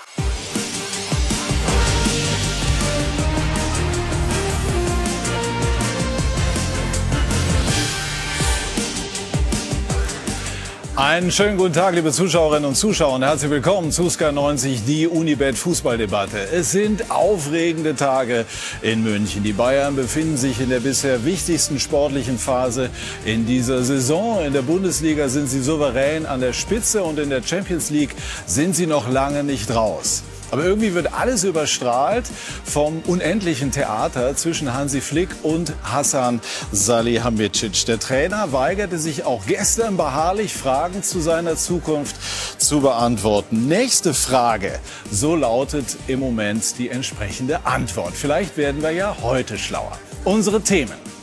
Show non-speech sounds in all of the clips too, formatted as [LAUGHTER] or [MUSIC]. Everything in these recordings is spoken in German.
We'll Einen schönen guten Tag, liebe Zuschauerinnen und Zuschauer, und herzlich willkommen zu Sky 90, die Unibet Fußballdebatte. Es sind aufregende Tage in München. Die Bayern befinden sich in der bisher wichtigsten sportlichen Phase in dieser Saison. In der Bundesliga sind sie souverän an der Spitze und in der Champions League sind sie noch lange nicht raus. Aber irgendwie wird alles überstrahlt vom unendlichen Theater zwischen Hansi Flick und Hassan Salihamidzic. Der Trainer weigerte sich auch gestern beharrlich Fragen zu seiner Zukunft zu beantworten. Nächste Frage. So lautet im Moment die entsprechende Antwort. Vielleicht werden wir ja heute schlauer. Unsere Themen.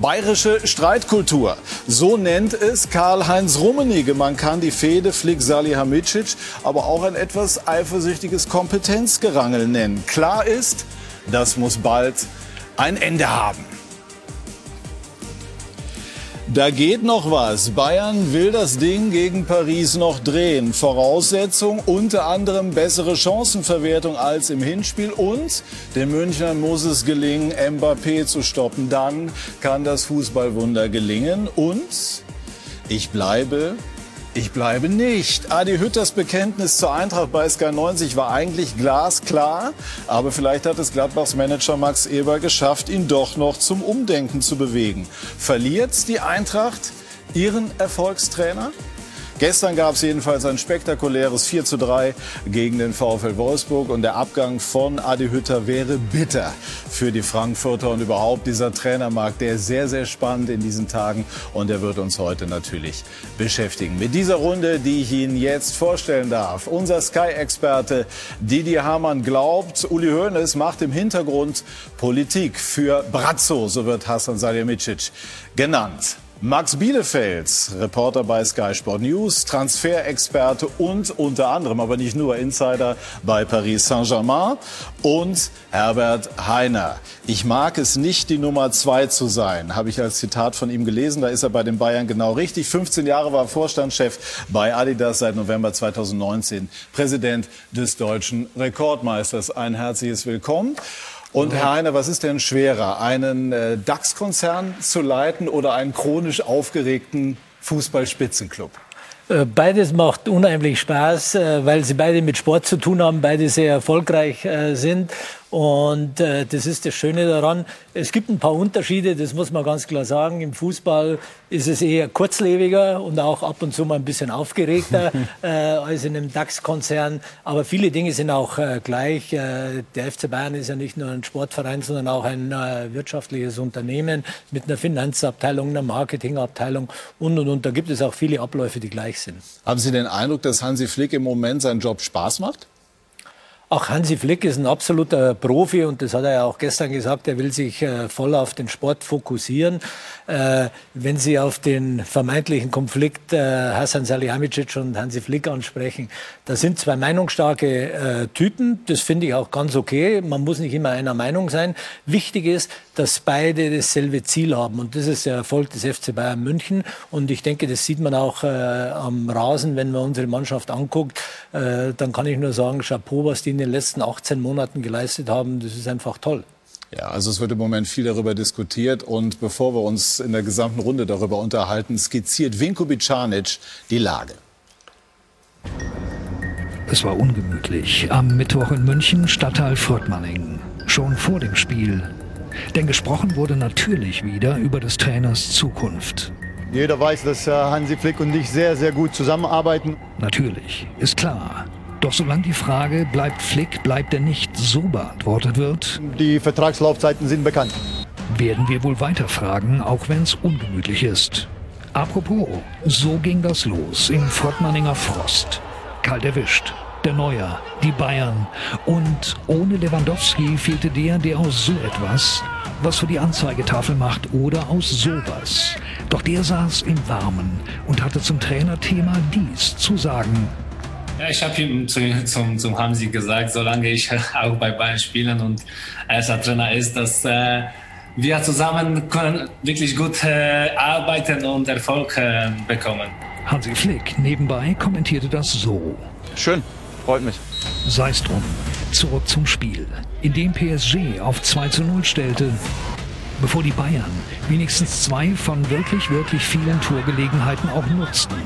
Bayerische Streitkultur. So nennt es Karl-Heinz Rummenigge. Man kann die Fehde Flick Salihamidzic aber auch ein etwas eifersüchtiges Kompetenzgerangel nennen. Klar ist, das muss bald ein Ende haben. Da geht noch was. Bayern will das Ding gegen Paris noch drehen. Voraussetzung unter anderem bessere Chancenverwertung als im Hinspiel und den Münchnern muss es gelingen, Mbappé zu stoppen. Dann kann das Fußballwunder gelingen und ich bleibe ich bleibe nicht. Adi Hütters Bekenntnis zur Eintracht bei Sky 90 war eigentlich glasklar. Aber vielleicht hat es Gladbachs Manager Max Eber geschafft, ihn doch noch zum Umdenken zu bewegen. Verliert die Eintracht ihren Erfolgstrainer? Gestern gab es jedenfalls ein spektakuläres 4 zu 3 gegen den VfL Wolfsburg und der Abgang von Adi Hütter wäre bitter für die Frankfurter und überhaupt dieser Trainermarkt, der ist sehr, sehr spannend in diesen Tagen und der wird uns heute natürlich beschäftigen. Mit dieser Runde, die ich Ihnen jetzt vorstellen darf. Unser Sky-Experte Didier Hamann glaubt, Uli Hoeneß macht im Hintergrund Politik für Brazzo, so wird Hassan Salihamidzic genannt. Max Bielefeld, Reporter bei Sky Sport News, Transferexperte und unter anderem, aber nicht nur Insider bei Paris Saint-Germain und Herbert Heiner. Ich mag es nicht, die Nummer zwei zu sein, habe ich als Zitat von ihm gelesen. Da ist er bei den Bayern genau richtig. 15 Jahre war Vorstandschef bei Adidas seit November 2019, Präsident des deutschen Rekordmeisters. Ein herzliches Willkommen. Und Herr Heiner, was ist denn schwerer, einen äh, DAX-Konzern zu leiten oder einen chronisch aufgeregten Fußballspitzenclub? Äh, beides macht unheimlich Spaß, äh, weil sie beide mit Sport zu tun haben, beide sehr erfolgreich sind. Und äh, das ist das Schöne daran. Es gibt ein paar Unterschiede, das muss man ganz klar sagen. Im Fußball ist es eher kurzlebiger und auch ab und zu mal ein bisschen aufgeregter [LAUGHS] äh, als in einem DAX-Konzern. Aber viele Dinge sind auch äh, gleich. Äh, der FC Bayern ist ja nicht nur ein Sportverein, sondern auch ein äh, wirtschaftliches Unternehmen mit einer Finanzabteilung, einer Marketingabteilung und, und, und. Da gibt es auch viele Abläufe, die gleich sind. Haben Sie den Eindruck, dass Hansi Flick im Moment seinen Job Spaß macht? Auch Hansi Flick ist ein absoluter Profi und das hat er ja auch gestern gesagt, er will sich äh, voll auf den Sport fokussieren. Äh, wenn Sie auf den vermeintlichen Konflikt äh, Hassan Salihamidzic und Hansi Flick ansprechen, da sind zwei meinungsstarke äh, Typen. Das finde ich auch ganz okay. Man muss nicht immer einer Meinung sein. Wichtig ist, dass beide dasselbe Ziel haben und das ist der Erfolg des FC Bayern München. Und ich denke, das sieht man auch äh, am Rasen, wenn man unsere Mannschaft anguckt. Äh, dann kann ich nur sagen, Chapeau, was die in den letzten 18 Monaten geleistet haben, das ist einfach toll. Ja, also es wird im Moment viel darüber diskutiert und bevor wir uns in der gesamten Runde darüber unterhalten, skizziert Vinko Bicanic die Lage. Es war ungemütlich am Mittwoch in München, Stadtteil Fürtmanning. Schon vor dem Spiel. Denn gesprochen wurde natürlich wieder über des Trainers Zukunft. Jeder weiß, dass äh, Hansi Flick und ich sehr, sehr gut zusammenarbeiten. Natürlich, ist klar. Doch solange die Frage, bleibt Flick, bleibt er nicht, so beantwortet wird, die Vertragslaufzeiten sind bekannt. Werden wir wohl weiterfragen, auch wenn es ungemütlich ist. Apropos, so ging das los im Fortmanninger Frost. Kalt erwischt, der Neuer, die Bayern. Und ohne Lewandowski fehlte der, der aus so etwas was für die Anzeigetafel macht oder aus sowas. Doch der saß im Warmen und hatte zum Trainerthema dies zu sagen. Ja, ich habe ihm zu, zum, zum Hamsi gesagt, solange ich [LAUGHS] auch bei Bayern spielen und als Trainer ist, dass äh, wir zusammen können wirklich gut äh, arbeiten und Erfolg äh, bekommen. Hansi Flick nebenbei kommentierte das so. Schön, freut mich. Sei's drum. Zurück zum Spiel, in dem PSG auf 2 zu 0 stellte, bevor die Bayern wenigstens zwei von wirklich, wirklich vielen Torgelegenheiten auch nutzten.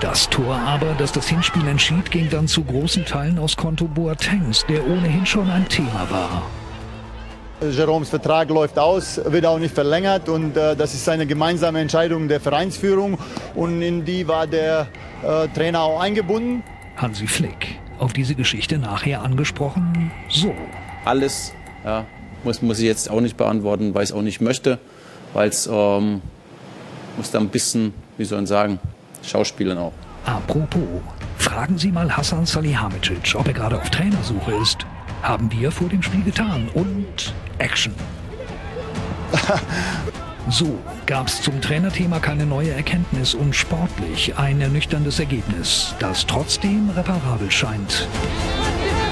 Das Tor aber, das das Hinspiel entschied, ging dann zu großen Teilen aus Konto Boatengs, der ohnehin schon ein Thema war. Jeroms Vertrag läuft aus, wird auch nicht verlängert und äh, das ist eine gemeinsame Entscheidung der Vereinsführung und in die war der äh, Trainer auch eingebunden. Hansi Flick, auf diese Geschichte nachher angesprochen, so. Alles ja, muss, muss ich jetzt auch nicht beantworten, weil ich es auch nicht möchte, weil es ähm, muss da ein bisschen, wie soll ich sagen, Schauspielern auch. Apropos, fragen Sie mal Hassan Salihamidzic, ob er gerade auf Trainersuche ist. Haben wir vor dem Spiel getan. Und Action. [LAUGHS] So gab es zum Trainerthema keine neue Erkenntnis und sportlich ein ernüchterndes Ergebnis, das trotzdem reparabel scheint.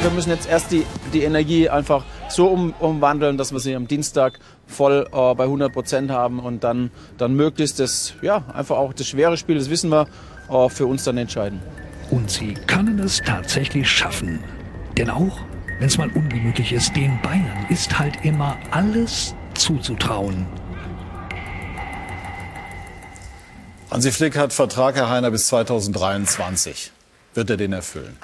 Wir müssen jetzt erst die, die Energie einfach so um, umwandeln, dass wir sie am Dienstag voll äh, bei 100 Prozent haben und dann, dann möglichst das, ja, einfach auch das schwere Spiel, das wissen wir, äh, für uns dann entscheiden. Und sie können es tatsächlich schaffen. Denn auch, wenn es mal ungemütlich ist, den Bayern ist halt immer alles zuzutrauen. Hansi Flick hat Vertrag, Herr Heiner, bis 2023. Wird er den erfüllen?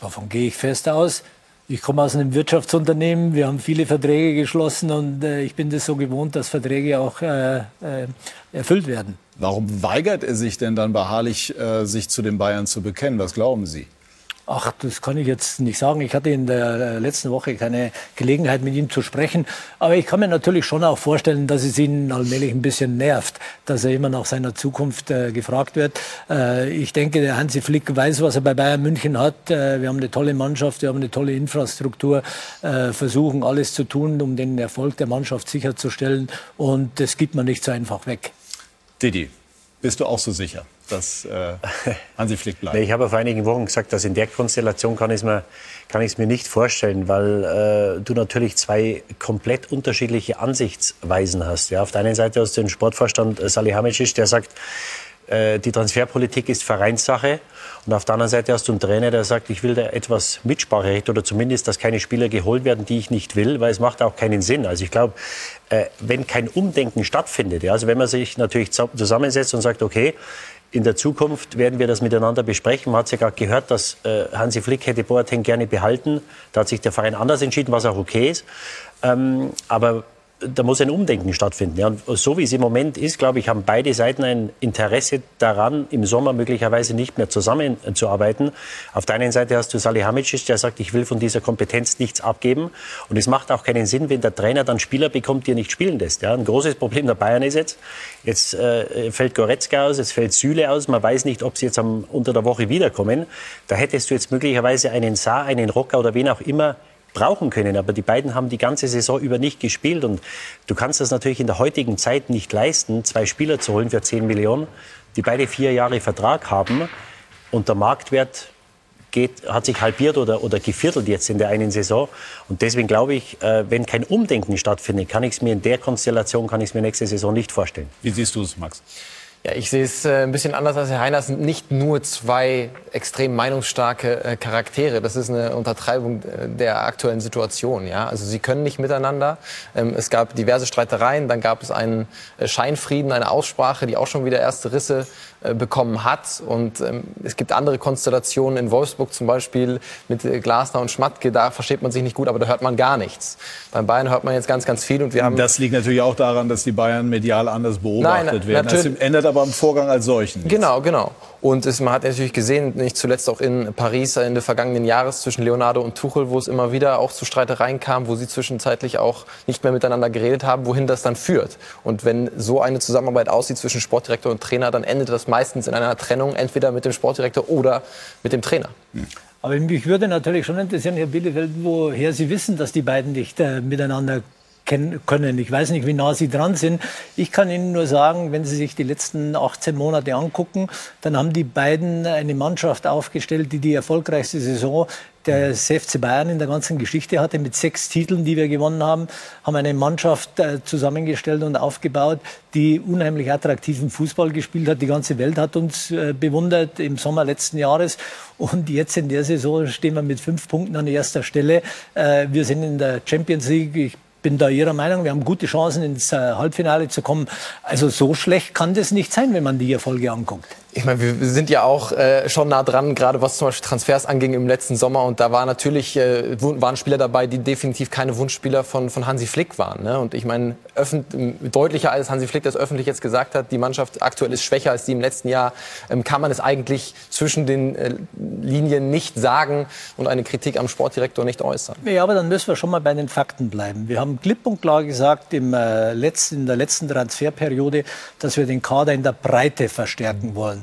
Davon gehe ich fest aus. Ich komme aus einem Wirtschaftsunternehmen, wir haben viele Verträge geschlossen und äh, ich bin das so gewohnt, dass Verträge auch äh, äh, erfüllt werden. Warum weigert er sich denn dann beharrlich, äh, sich zu den Bayern zu bekennen? Was glauben Sie? Ach, das kann ich jetzt nicht sagen. Ich hatte in der letzten Woche keine Gelegenheit, mit ihm zu sprechen. Aber ich kann mir natürlich schon auch vorstellen, dass es ihn allmählich ein bisschen nervt, dass er immer nach seiner Zukunft äh, gefragt wird. Äh, ich denke, der Hansi Flick weiß, was er bei Bayern München hat. Äh, wir haben eine tolle Mannschaft, wir haben eine tolle Infrastruktur, äh, versuchen alles zu tun, um den Erfolg der Mannschaft sicherzustellen. Und das gibt man nicht so einfach weg. Didi, bist du auch so sicher? dass äh, [LAUGHS] Hansi Flick bleibt? Ich habe vor einigen Wochen gesagt, dass in der Konstellation kann ich es mir, kann mir nicht vorstellen, weil äh, du natürlich zwei komplett unterschiedliche Ansichtsweisen hast. Ja, auf der einen Seite hast du den Sportvorstand äh, Salihamidzic, der sagt, äh, die Transferpolitik ist Vereinssache. Und auf der anderen Seite hast du einen Trainer, der sagt, ich will da etwas Mitspracherecht oder zumindest, dass keine Spieler geholt werden, die ich nicht will, weil es macht auch keinen Sinn. Also ich glaube, äh, wenn kein Umdenken stattfindet, ja, also wenn man sich natürlich zusammensetzt und sagt, okay, in der Zukunft werden wir das miteinander besprechen. Man hat ja gerade gehört, dass äh, Hansi Flick hätte Boateng gerne behalten. Da hat sich der Verein anders entschieden, was auch okay ist. Ähm, aber da muss ein Umdenken stattfinden. Ja, und so wie es im Moment ist, glaube ich, haben beide Seiten ein Interesse daran, im Sommer möglicherweise nicht mehr zusammenzuarbeiten. Auf der einen Seite hast du Salihamidzic, der sagt, ich will von dieser Kompetenz nichts abgeben. Und es macht auch keinen Sinn, wenn der Trainer dann Spieler bekommt, die er nicht spielen lässt. Ja, ein großes Problem der Bayern ist jetzt, jetzt äh, fällt Goretzka aus, jetzt fällt Süle aus. Man weiß nicht, ob sie jetzt am, unter der Woche wiederkommen. Da hättest du jetzt möglicherweise einen Saar, einen Rocker oder wen auch immer brauchen können. Aber die beiden haben die ganze Saison über nicht gespielt. Und du kannst das natürlich in der heutigen Zeit nicht leisten, zwei Spieler zu holen für 10 Millionen, die beide vier Jahre Vertrag haben. Und der Marktwert geht, hat sich halbiert oder, oder geviertelt jetzt in der einen Saison. Und deswegen glaube ich, äh, wenn kein Umdenken stattfindet, kann ich es mir in der Konstellation, kann ich es mir nächste Saison nicht vorstellen. Wie siehst du es, Max? Ja, ich sehe es äh, ein bisschen anders als Herr Heiner. Es sind nicht nur zwei extrem meinungsstarke äh, Charaktere. Das ist eine Untertreibung äh, der aktuellen Situation. Ja? Also sie können nicht miteinander. Ähm, es gab diverse Streitereien. Dann gab es einen äh, Scheinfrieden, eine Aussprache, die auch schon wieder erste Risse bekommen hat. Und ähm, es gibt andere Konstellationen in Wolfsburg zum Beispiel mit äh, Glasner und Schmatke. Da versteht man sich nicht gut, aber da hört man gar nichts. Beim Bayern hört man jetzt ganz, ganz viel. Und wir haben das liegt natürlich auch daran, dass die Bayern medial anders beobachtet Nein, werden. Das ändert aber am Vorgang als solchen. Nichts. Genau, genau. Und es, man hat natürlich gesehen, nicht zuletzt auch in Paris Ende vergangenen Jahres zwischen Leonardo und Tuchel, wo es immer wieder auch zu Streitereien kam, wo sie zwischenzeitlich auch nicht mehr miteinander geredet haben, wohin das dann führt. Und wenn so eine Zusammenarbeit aussieht zwischen Sportdirektor und Trainer, dann endet das meistens in einer Trennung, entweder mit dem Sportdirektor oder mit dem Trainer. Aber mich würde natürlich schon interessieren, Herr Bielefeld, woher Sie wissen, dass die beiden nicht äh, miteinander können. Ich weiß nicht, wie nah Sie dran sind. Ich kann Ihnen nur sagen, wenn Sie sich die letzten 18 Monate angucken, dann haben die beiden eine Mannschaft aufgestellt, die die erfolgreichste Saison des FC Bayern in der ganzen Geschichte hatte, mit sechs Titeln, die wir gewonnen haben, haben eine Mannschaft äh, zusammengestellt und aufgebaut, die unheimlich attraktiven Fußball gespielt hat. Die ganze Welt hat uns äh, bewundert im Sommer letzten Jahres. Und jetzt in der Saison stehen wir mit fünf Punkten an erster Stelle. Äh, wir sind in der Champions League. Ich bin da Ihrer Meinung. Wir haben gute Chancen, ins Halbfinale zu kommen. Also so schlecht kann das nicht sein, wenn man die Erfolge anguckt ich meine, wir sind ja auch äh, schon nah dran, gerade was zum Beispiel Transfers anging im letzten Sommer. Und da war natürlich, äh, waren Spieler dabei, die definitiv keine Wunschspieler von, von Hansi Flick waren. Ne? Und ich meine, deutlicher als Hansi Flick das öffentlich jetzt gesagt hat, die Mannschaft aktuell ist schwächer als die im letzten Jahr, ähm, kann man es eigentlich zwischen den äh, Linien nicht sagen und eine Kritik am Sportdirektor nicht äußern. Ja, aber dann müssen wir schon mal bei den Fakten bleiben. Wir haben klipp und klar gesagt im, äh, letzten, in der letzten Transferperiode, dass wir den Kader in der Breite verstärken wollen.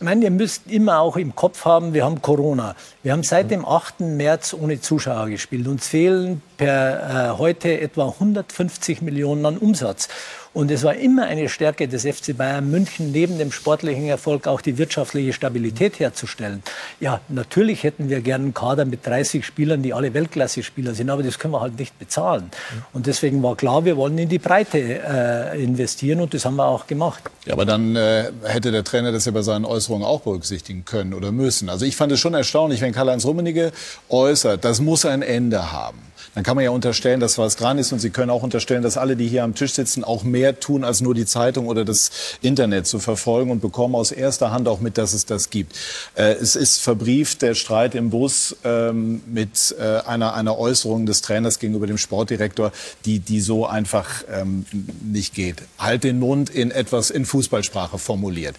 Ich meine, ihr müsst immer auch im Kopf haben, wir haben Corona. Wir haben seit dem 8. März ohne Zuschauer gespielt. Uns fehlen per äh, heute etwa 150 Millionen an Umsatz. Und es war immer eine Stärke des FC Bayern München, neben dem sportlichen Erfolg auch die wirtschaftliche Stabilität herzustellen. Ja, natürlich hätten wir gerne einen Kader mit 30 Spielern, die alle Weltklasse-Spieler sind, aber das können wir halt nicht bezahlen. Und deswegen war klar, wir wollen in die Breite äh, investieren und das haben wir auch gemacht. Ja, aber dann äh, hätte der Trainer das ja bei seinen Äußerungen auch berücksichtigen können oder müssen. Also ich fand es schon erstaunlich, wenn Karl-Heinz Rummenigge äußert, das muss ein Ende haben dann kann man ja unterstellen, dass was dran ist. Und Sie können auch unterstellen, dass alle, die hier am Tisch sitzen, auch mehr tun, als nur die Zeitung oder das Internet zu verfolgen und bekommen aus erster Hand auch mit, dass es das gibt. Äh, es ist verbrieft der Streit im Bus ähm, mit äh, einer, einer Äußerung des Trainers gegenüber dem Sportdirektor, die, die so einfach ähm, nicht geht. Halt den Mund in etwas in Fußballsprache formuliert.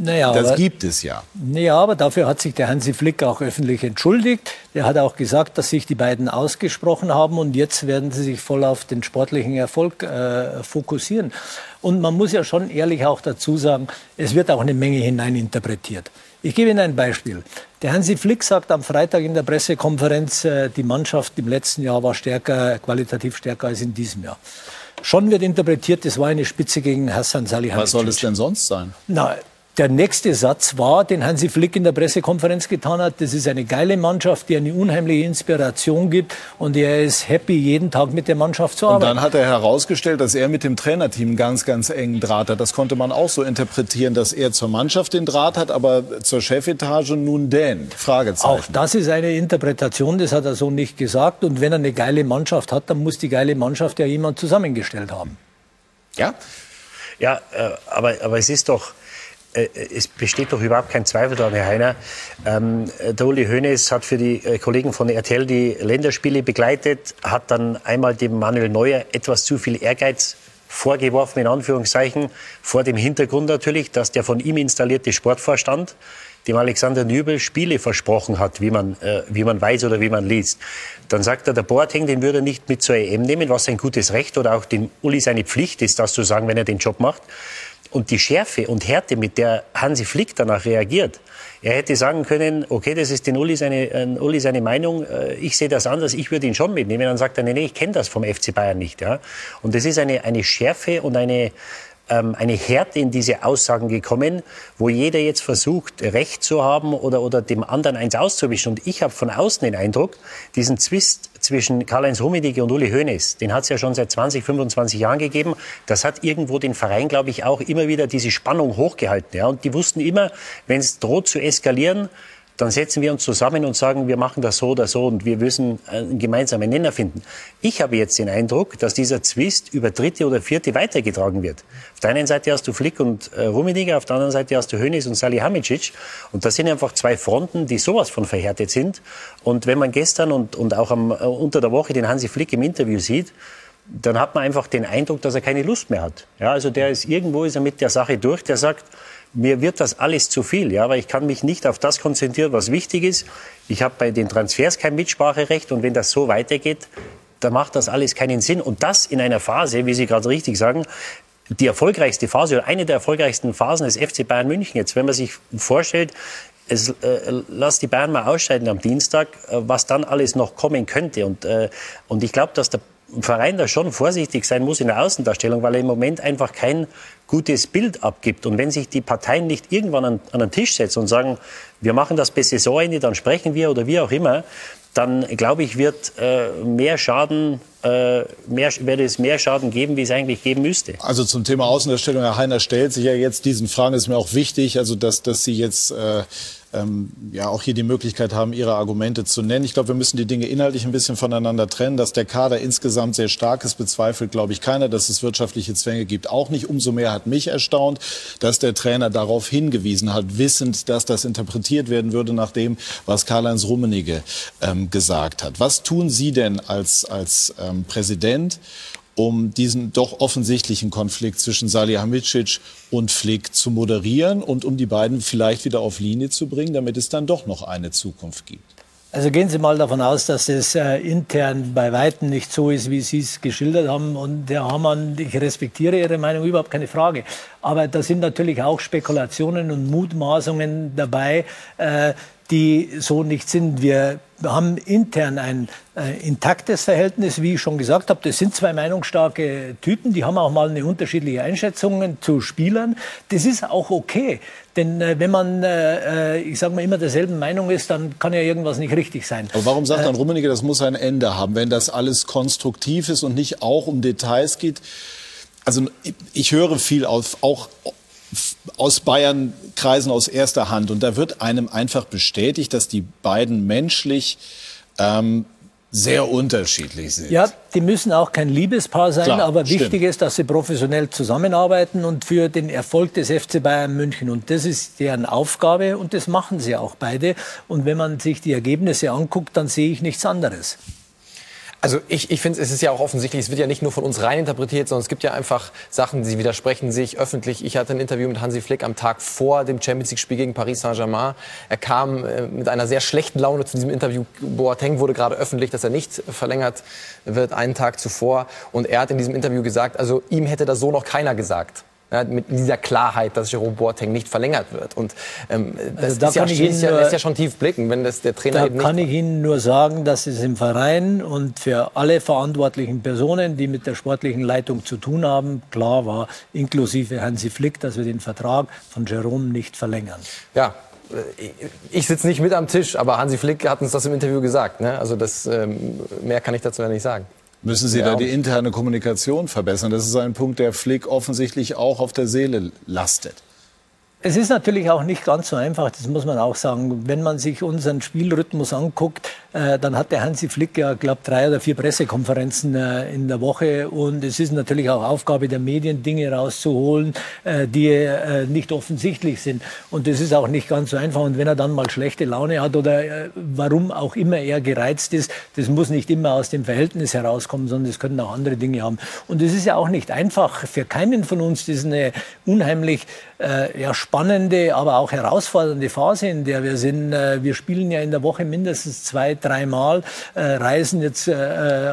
Naja, das aber, gibt es ja. Naja, aber dafür hat sich der Hansi Flick auch öffentlich entschuldigt. Er hat auch gesagt, dass sich die beiden ausgesprochen haben und jetzt werden sie sich voll auf den sportlichen Erfolg äh, fokussieren. Und man muss ja schon ehrlich auch dazu sagen, es wird auch eine Menge hineininterpretiert. Ich gebe Ihnen ein Beispiel. Der Hansi Flick sagt am Freitag in der Pressekonferenz, äh, die Mannschaft im letzten Jahr war stärker, qualitativ stärker als in diesem Jahr. Schon wird interpretiert, es war eine Spitze gegen Hassan Salihamidzic. Was soll es denn sonst sein? Na, der nächste Satz war, den Hansi Flick in der Pressekonferenz getan hat, das ist eine geile Mannschaft, die eine unheimliche Inspiration gibt und er ist happy, jeden Tag mit der Mannschaft zu arbeiten. Und dann hat er herausgestellt, dass er mit dem Trainerteam ganz, ganz engen Draht hat. Das konnte man auch so interpretieren, dass er zur Mannschaft den Draht hat, aber zur Chefetage nun denn? Fragezeichen. Auch das ist eine Interpretation, das hat er so nicht gesagt. Und wenn er eine geile Mannschaft hat, dann muss die geile Mannschaft ja jemand zusammengestellt haben. Ja, ja, äh, aber, aber es ist doch, es besteht doch überhaupt kein Zweifel daran, Herr Heiner. Ähm, der Uli Hoeneß hat für die äh, Kollegen von RTL die Länderspiele begleitet, hat dann einmal dem Manuel Neuer etwas zu viel Ehrgeiz vorgeworfen, in Anführungszeichen, vor dem Hintergrund natürlich, dass der von ihm installierte Sportvorstand dem Alexander Nübel Spiele versprochen hat, wie man, äh, wie man weiß oder wie man liest. Dann sagt er, der Boateng, den würde er nicht mit zur EM nehmen, was ein gutes Recht oder auch dem Uli seine Pflicht ist, das zu sagen, wenn er den Job macht. Und die Schärfe und Härte, mit der Hansi Flick danach reagiert, er hätte sagen können, okay, das ist den Uli seine, äh, Uli seine Meinung, äh, ich sehe das anders, ich würde ihn schon mitnehmen. Dann sagt er, nee, nee, ich kenne das vom FC Bayern nicht. Ja? Und das ist eine, eine Schärfe und eine, ähm, eine Härte in diese Aussagen gekommen, wo jeder jetzt versucht, Recht zu haben oder, oder dem anderen eins auszuwischen. Und ich habe von außen den Eindruck, diesen Zwist zwischen Karl-Heinz Rummenigge und Uli Hoeneß, den hat es ja schon seit 20, 25 Jahren gegeben. Das hat irgendwo den Verein, glaube ich, auch immer wieder diese Spannung hochgehalten. Ja. Und die wussten immer, wenn es droht zu eskalieren, dann setzen wir uns zusammen und sagen, wir machen das so oder so und wir müssen einen gemeinsamen Nenner finden. Ich habe jetzt den Eindruck, dass dieser Zwist über Dritte oder Vierte weitergetragen wird. Auf der einen Seite hast du Flick und äh, Rummenigge, auf der anderen Seite hast du Hönes und Salihamidzic. Und das sind einfach zwei Fronten, die sowas von verhärtet sind. Und wenn man gestern und, und auch am, äh, unter der Woche den Hansi Flick im Interview sieht, dann hat man einfach den Eindruck, dass er keine Lust mehr hat. Ja, also der ist irgendwo ist er mit der Sache durch. Der sagt, mir wird das alles zu viel, ja, weil ich kann mich nicht auf das konzentrieren, was wichtig ist. Ich habe bei den Transfers kein Mitspracherecht und wenn das so weitergeht, dann macht das alles keinen Sinn. Und das in einer Phase, wie Sie gerade richtig sagen, die erfolgreichste Phase oder eine der erfolgreichsten Phasen des FC Bayern München jetzt, wenn man sich vorstellt, es, äh, lass die Bayern mal ausscheiden am Dienstag, äh, was dann alles noch kommen könnte. Und, äh, und ich glaube, dass der Verein da schon vorsichtig sein muss in der Außendarstellung, weil er im Moment einfach kein gutes Bild abgibt. Und wenn sich die Parteien nicht irgendwann an, an den Tisch setzen und sagen, wir machen das bis Saisonende, dann sprechen wir oder wie auch immer, dann glaube ich, wird äh, mehr Schaden, äh, mehr, wird es mehr Schaden geben, wie es eigentlich geben müsste. Also zum Thema Außendarstellung, Herr Heiner stellt sich ja jetzt diesen Fragen, ist mir auch wichtig, also dass, dass Sie jetzt äh, ähm, ja auch hier die Möglichkeit haben, ihre Argumente zu nennen. Ich glaube, wir müssen die Dinge inhaltlich ein bisschen voneinander trennen. Dass der Kader insgesamt sehr stark ist, bezweifelt, glaube ich, keiner. Dass es wirtschaftliche Zwänge gibt, auch nicht. Umso mehr hat mich erstaunt, dass der Trainer darauf hingewiesen hat, wissend, dass das interpretiert werden würde nach dem, was Karl-Heinz Rummenigge ähm, gesagt hat. Was tun Sie denn als, als ähm, Präsident, um diesen doch offensichtlichen Konflikt zwischen Salihamidzic und Flick zu moderieren und um die beiden vielleicht wieder auf Linie zu bringen, damit es dann doch noch eine Zukunft gibt? Also gehen Sie mal davon aus, dass es äh, intern bei Weitem nicht so ist, wie Sie es geschildert haben. Und Herr Hamann, ich respektiere Ihre Meinung, überhaupt keine Frage. Aber da sind natürlich auch Spekulationen und Mutmaßungen dabei, äh, die so nicht sind. Wir haben intern ein äh, intaktes Verhältnis, wie ich schon gesagt habe. Das sind zwei meinungsstarke Typen, die haben auch mal eine unterschiedliche Einschätzung zu Spielern. Das ist auch okay. Denn äh, wenn man, äh, äh, ich sage mal, immer derselben Meinung ist, dann kann ja irgendwas nicht richtig sein. Aber warum sagt dann äh, Rummenigge, das muss ein Ende haben, wenn das alles konstruktiv ist und nicht auch um Details geht? Also ich höre viel auf, auch aus Bayern-Kreisen aus erster Hand. Und da wird einem einfach bestätigt, dass die beiden menschlich ähm, sehr unterschiedlich sind. Ja, die müssen auch kein Liebespaar sein, Klar, aber wichtig stimmt. ist, dass sie professionell zusammenarbeiten und für den Erfolg des FC Bayern München. Und das ist deren Aufgabe und das machen sie auch beide. Und wenn man sich die Ergebnisse anguckt, dann sehe ich nichts anderes. Also ich, ich finde, es ist ja auch offensichtlich, es wird ja nicht nur von uns rein interpretiert, sondern es gibt ja einfach Sachen, die widersprechen sich öffentlich. Ich hatte ein Interview mit Hansi Flick am Tag vor dem Champions League-Spiel gegen Paris Saint-Germain. Er kam äh, mit einer sehr schlechten Laune zu diesem Interview. Boateng wurde gerade öffentlich, dass er nicht verlängert wird, einen Tag zuvor. Und er hat in diesem Interview gesagt, also ihm hätte das so noch keiner gesagt. Ja, mit dieser Klarheit, dass Jerome Boateng nicht verlängert wird. Und ähm, das also da ist, ja, ist, ja, ist, ja, schon tief blicken, wenn das der Trainer da eben nicht kann ich Ihnen nur sagen, dass es im Verein und für alle verantwortlichen Personen, die mit der sportlichen Leitung zu tun haben, klar war, inklusive Hansi Flick, dass wir den Vertrag von Jerome nicht verlängern. Ja, äh, ich sitze nicht mit am Tisch, aber Hansi Flick hat uns das im Interview gesagt. Ne? Also das, ähm, mehr kann ich dazu ja nicht sagen. Müssen Sie ja. da die interne Kommunikation verbessern? Das ist ein Punkt, der Flick offensichtlich auch auf der Seele lastet. Es ist natürlich auch nicht ganz so einfach, das muss man auch sagen. Wenn man sich unseren Spielrhythmus anguckt, äh, dann hat der Hansi Flick ja, glaube drei oder vier Pressekonferenzen äh, in der Woche. Und es ist natürlich auch Aufgabe der Medien, Dinge rauszuholen, äh, die äh, nicht offensichtlich sind. Und das ist auch nicht ganz so einfach. Und wenn er dann mal schlechte Laune hat oder äh, warum auch immer er gereizt ist, das muss nicht immer aus dem Verhältnis herauskommen, sondern es können auch andere Dinge haben. Und es ist ja auch nicht einfach für keinen von uns. Das ist eine unheimlich äh, ja, spannende, aber auch herausfordernde Phase, in der wir sind. Äh, wir spielen ja in der Woche mindestens zwei, dreimal, äh, reisen. Jetzt äh,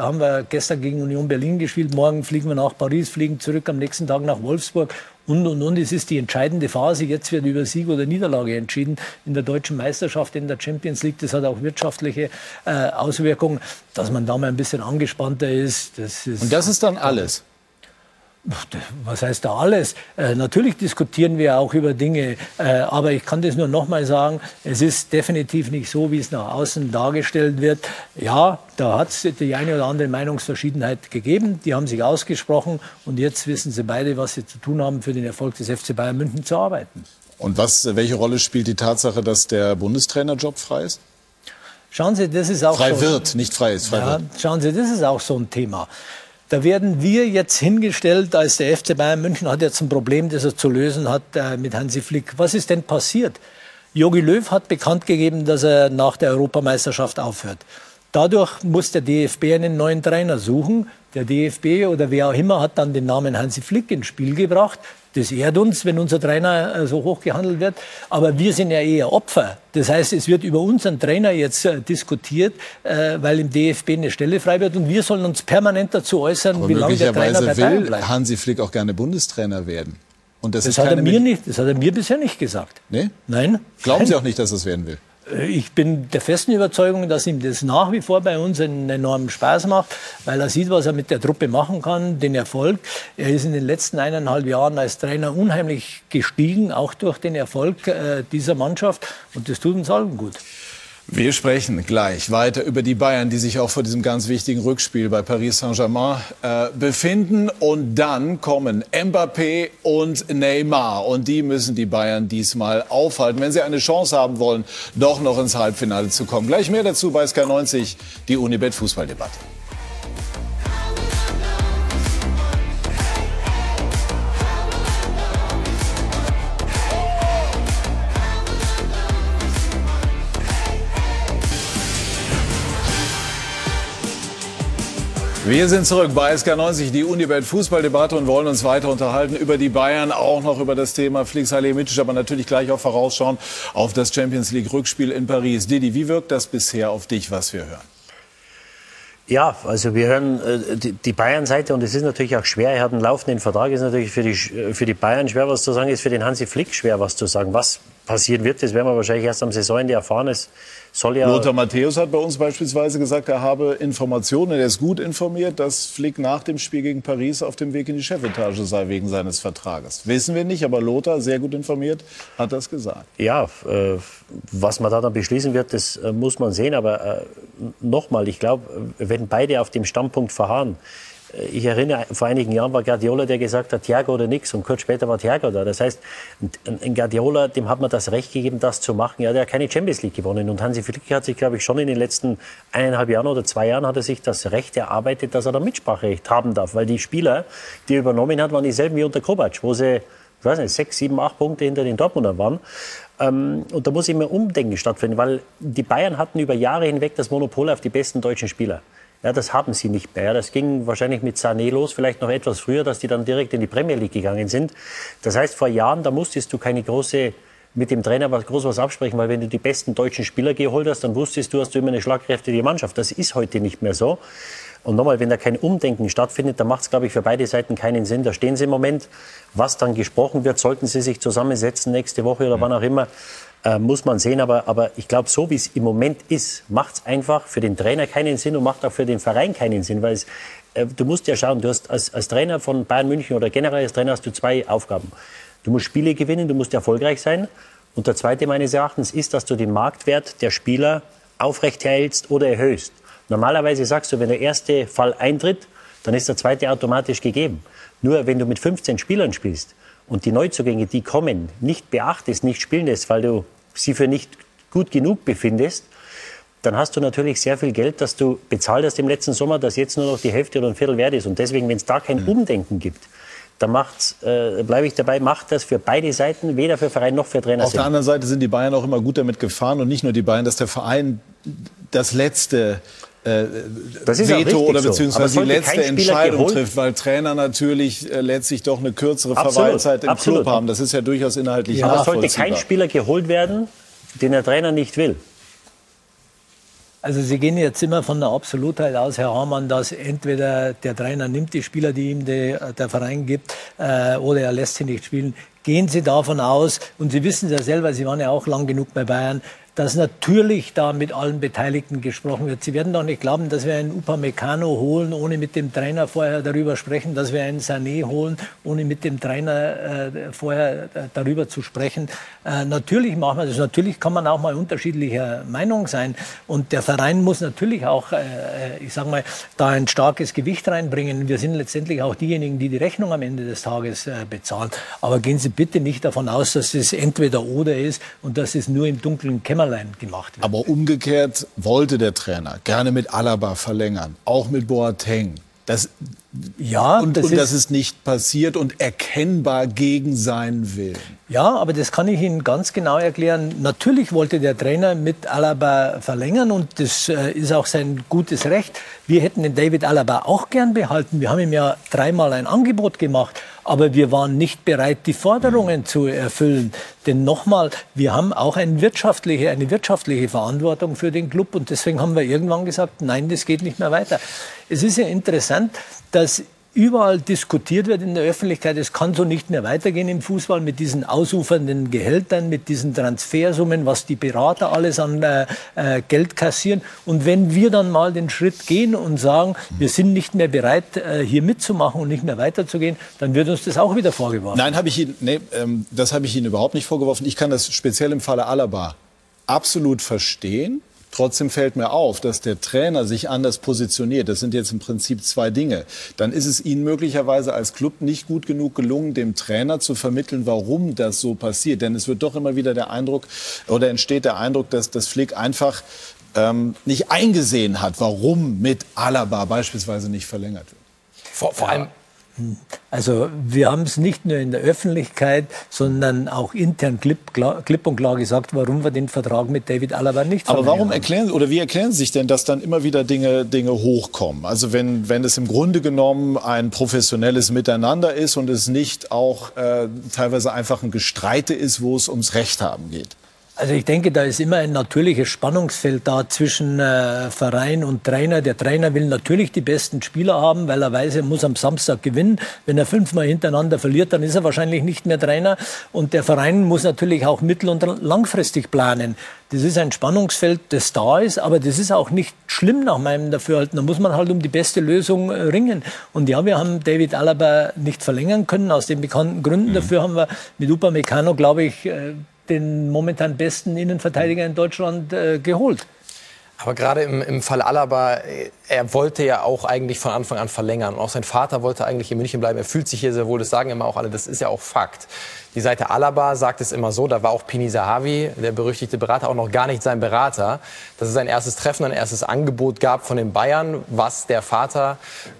haben wir gestern gegen Union Berlin gespielt, morgen fliegen wir nach Paris, fliegen zurück am nächsten Tag nach Wolfsburg und, und, und. Es ist die entscheidende Phase. Jetzt wird über Sieg oder Niederlage entschieden in der deutschen Meisterschaft, in der Champions League. Das hat auch wirtschaftliche äh, Auswirkungen. Dass man da mal ein bisschen angespannter ist. Das ist und das ist dann alles? Was heißt da alles? Äh, natürlich diskutieren wir auch über Dinge, äh, aber ich kann das nur noch mal sagen, es ist definitiv nicht so, wie es nach außen dargestellt wird. Ja, da hat es die eine oder andere Meinungsverschiedenheit gegeben, die haben sich ausgesprochen und jetzt wissen sie beide, was sie zu tun haben, für den Erfolg des FC Bayern München zu arbeiten. Und was, welche Rolle spielt die Tatsache, dass der Bundestrainerjob frei ist? Schauen Sie, das ist auch frei so, wird, nicht frei ist. Frei ja, wird. Schauen Sie, das ist auch so ein Thema. Da werden wir jetzt hingestellt, als der FC Bayern München hat jetzt ein Problem, das er zu lösen hat äh, mit Hansi Flick. Was ist denn passiert? Jogi Löw hat bekannt gegeben, dass er nach der Europameisterschaft aufhört. Dadurch muss der DFB einen neuen Trainer suchen. Der DFB oder wer auch immer hat dann den Namen Hansi Flick ins Spiel gebracht. Das ehrt uns, wenn unser Trainer äh, so hoch gehandelt wird. Aber wir sind ja eher Opfer. Das heißt, es wird über unseren Trainer jetzt äh, diskutiert, äh, weil im DFB eine Stelle frei wird. Und wir sollen uns permanent dazu äußern, Aber wie lange der Trainer bei Bayern bleibt. will Hansi Flick auch gerne Bundestrainer werden. Und das, das hat er mir nicht, das hat er mir bisher nicht gesagt. Nee? Nein. Glauben Nein. Sie auch nicht, dass er es werden will? Ich bin der festen Überzeugung, dass ihm das nach wie vor bei uns einen enormen Spaß macht, weil er sieht, was er mit der Truppe machen kann, den Erfolg. Er ist in den letzten eineinhalb Jahren als Trainer unheimlich gestiegen, auch durch den Erfolg äh, dieser Mannschaft. Und das tut uns allen gut. Wir sprechen gleich weiter über die Bayern, die sich auch vor diesem ganz wichtigen Rückspiel bei Paris Saint-Germain äh, befinden. Und dann kommen Mbappé und Neymar. Und die müssen die Bayern diesmal aufhalten, wenn sie eine Chance haben wollen, doch noch ins Halbfinale zu kommen. Gleich mehr dazu bei SK90, die Unibet Fußballdebatte. Wir sind zurück bei SK90, die Unibet Fußballdebatte und wollen uns weiter unterhalten über die Bayern, auch noch über das Thema Flix Halimic, aber natürlich gleich auch vorausschauen auf das Champions League Rückspiel in Paris. Didi, wie wirkt das bisher auf dich, was wir hören? Ja, also wir hören äh, die, die Bayern-Seite und es ist natürlich auch schwer. Er hat einen laufenden Vertrag, ist natürlich für die, für die Bayern schwer was zu sagen, ist für den Hansi Flick schwer was zu sagen. Was passieren wird, das werden wir wahrscheinlich erst am Saisonende erfahren. Es soll ja Lothar Matthäus hat bei uns beispielsweise gesagt, er habe Informationen, er ist gut informiert, dass Flick nach dem Spiel gegen Paris auf dem Weg in die Chefetage sei wegen seines Vertrages. Wissen wir nicht, aber Lothar, sehr gut informiert, hat das gesagt. Ja, äh, was man da dann beschließen wird, das äh, muss man sehen. Aber äh, nochmal, ich glaube, wenn beide auf dem Standpunkt verharren, ich erinnere, vor einigen Jahren war Guardiola, der gesagt hat, Thiago oder nix. Und kurz später war Thiago da. Das heißt, ein Guardiola, dem hat man das Recht gegeben, das zu machen. Ja, der hat keine Champions League gewonnen. Und Hansi Flick hat sich, glaube ich, schon in den letzten eineinhalb Jahren oder zwei Jahren hat er sich das Recht erarbeitet, dass er da Mitspracherecht haben darf. Weil die Spieler, die er übernommen hat, waren dieselben wie unter Kovac, wo sie, ich weiß nicht, sechs, sieben, acht Punkte hinter den Dortmundern waren. Ähm, und da muss immer Umdenken stattfinden, weil die Bayern hatten über Jahre hinweg das Monopol auf die besten deutschen Spieler. Ja, das haben sie nicht mehr. Das ging wahrscheinlich mit Sané los, vielleicht noch etwas früher, dass die dann direkt in die Premier League gegangen sind. Das heißt, vor Jahren, da musstest du keine große mit dem Trainer was groß was absprechen, weil wenn du die besten deutschen Spieler geholt hast, dann wusstest du, hast du immer eine schlagkräftige Mannschaft. Das ist heute nicht mehr so. Und nochmal, wenn da kein Umdenken stattfindet, dann macht es, glaube ich, für beide Seiten keinen Sinn. Da stehen sie im Moment. Was dann gesprochen wird, sollten sie sich zusammensetzen nächste Woche oder wann auch immer, äh, muss man sehen. Aber, aber ich glaube, so wie es im Moment ist, macht es einfach für den Trainer keinen Sinn und macht auch für den Verein keinen Sinn. Weil es, äh, du musst ja schauen, du hast als, als Trainer von Bayern München oder generell als Trainer hast du zwei Aufgaben. Du musst Spiele gewinnen, du musst erfolgreich sein. Und der zweite meines Erachtens ist, dass du den Marktwert der Spieler aufrechterhältst oder erhöhst. Normalerweise sagst du, wenn der erste Fall eintritt, dann ist der zweite automatisch gegeben. Nur wenn du mit 15 Spielern spielst und die Neuzugänge, die kommen, nicht beachtest, nicht spielen lässt, weil du sie für nicht gut genug befindest, dann hast du natürlich sehr viel Geld, das du bezahlt hast im letzten Sommer, das jetzt nur noch die Hälfte oder ein Viertel wert ist. Und deswegen, wenn es da kein mhm. Umdenken gibt, dann äh, bleibe ich dabei, macht das für beide Seiten, weder für Verein noch für Trainer. Auf Sinn. der anderen Seite sind die Bayern auch immer gut damit gefahren und nicht nur die Bayern, dass der Verein das letzte Veto oder beziehungsweise so. die letzte Entscheidung trifft, weil Trainer natürlich äh, letztlich doch eine kürzere Absolut. Verweilzeit im Absolut. Club haben. Das ist ja durchaus inhaltlich ja. Aber sollte kein Spieler geholt werden, den der Trainer nicht will. Also Sie gehen jetzt immer von der Absolutheit aus, Herr Hamann, dass entweder der Trainer nimmt die Spieler, die ihm die, der Verein gibt, äh, oder er lässt sie nicht spielen. Gehen Sie davon aus, und Sie wissen es ja selber, Sie waren ja auch lang genug bei Bayern, dass natürlich da mit allen Beteiligten gesprochen wird. Sie werden doch nicht glauben, dass wir einen Upamecano holen, ohne mit dem Trainer vorher darüber sprechen, dass wir einen Sané holen, ohne mit dem Trainer äh, vorher äh, darüber zu sprechen. Äh, natürlich machen wir das. Natürlich kann man auch mal unterschiedlicher Meinung sein. Und der Verein muss natürlich auch, äh, ich sage mal, da ein starkes Gewicht reinbringen. Wir sind letztendlich auch diejenigen, die die Rechnung am Ende des Tages äh, bezahlen. Aber gehen Sie bitte nicht davon aus, dass es entweder oder ist und dass es nur im dunklen Kämmerlein Kämmerlein gemacht wird. Aber umgekehrt wollte der Trainer gerne mit Alaba verlängern, auch mit Boateng. Das, ja, und, das, und ist, das ist nicht passiert und erkennbar gegen seinen Willen. Ja, aber das kann ich Ihnen ganz genau erklären. Natürlich wollte der Trainer mit Alaba verlängern und das äh, ist auch sein gutes Recht. Wir hätten den David Alaba auch gern behalten. Wir haben ihm ja dreimal ein Angebot gemacht aber wir waren nicht bereit, die Forderungen zu erfüllen. Denn nochmal, wir haben auch eine wirtschaftliche, eine wirtschaftliche Verantwortung für den Club und deswegen haben wir irgendwann gesagt, nein, das geht nicht mehr weiter. Es ist ja interessant, dass überall diskutiert wird in der Öffentlichkeit, es kann so nicht mehr weitergehen im Fußball mit diesen ausufernden Gehältern, mit diesen Transfersummen, was die Berater alles an äh, äh, Geld kassieren. Und wenn wir dann mal den Schritt gehen und sagen, wir sind nicht mehr bereit, äh, hier mitzumachen und nicht mehr weiterzugehen, dann wird uns das auch wieder vorgeworfen. Nein, habe ich Ihnen, nee, ähm, das habe ich Ihnen überhaupt nicht vorgeworfen. Ich kann das speziell im Falle Alaba absolut verstehen. Trotzdem fällt mir auf, dass der Trainer sich anders positioniert. Das sind jetzt im Prinzip zwei Dinge. Dann ist es Ihnen möglicherweise als Club nicht gut genug gelungen, dem Trainer zu vermitteln, warum das so passiert. Denn es wird doch immer wieder der Eindruck oder entsteht der Eindruck, dass das Flick einfach ähm, nicht eingesehen hat, warum mit Alaba beispielsweise nicht verlängert wird. Vor, vor allem also wir haben es nicht nur in der Öffentlichkeit, sondern auch intern klipp, klar, klipp und klar gesagt, warum wir den Vertrag mit David Alaba nicht Aber warum erklären oder wie erklären Sie sich denn, dass dann immer wieder Dinge, Dinge hochkommen? Also wenn, wenn es im Grunde genommen ein professionelles Miteinander ist und es nicht auch äh, teilweise einfach ein Gestreite ist, wo es ums Recht haben geht. Also ich denke, da ist immer ein natürliches Spannungsfeld da zwischen äh, Verein und Trainer. Der Trainer will natürlich die besten Spieler haben, weil er weiß, er muss am Samstag gewinnen. Wenn er fünfmal hintereinander verliert, dann ist er wahrscheinlich nicht mehr Trainer. Und der Verein muss natürlich auch mittel- und langfristig planen. Das ist ein Spannungsfeld, das da ist, aber das ist auch nicht schlimm nach meinem Dafürhalten. Da muss man halt um die beste Lösung äh, ringen. Und ja, wir haben David Alaba nicht verlängern können, aus den bekannten Gründen. Mhm. Dafür haben wir mit Upamecano, glaube ich, äh, den momentan besten Innenverteidiger in Deutschland äh, geholt. Aber gerade im, im Fall Alaba, äh, er wollte ja auch eigentlich von Anfang an verlängern. Und auch sein Vater wollte eigentlich in München bleiben. Er fühlt sich hier sehr wohl, das sagen immer auch alle, das ist ja auch Fakt. Die Seite Alaba sagt es immer so, da war auch Pini Sahavi, der berüchtigte Berater, auch noch gar nicht sein Berater, dass es ein erstes Treffen, ein erstes Angebot gab von den Bayern, was der Vater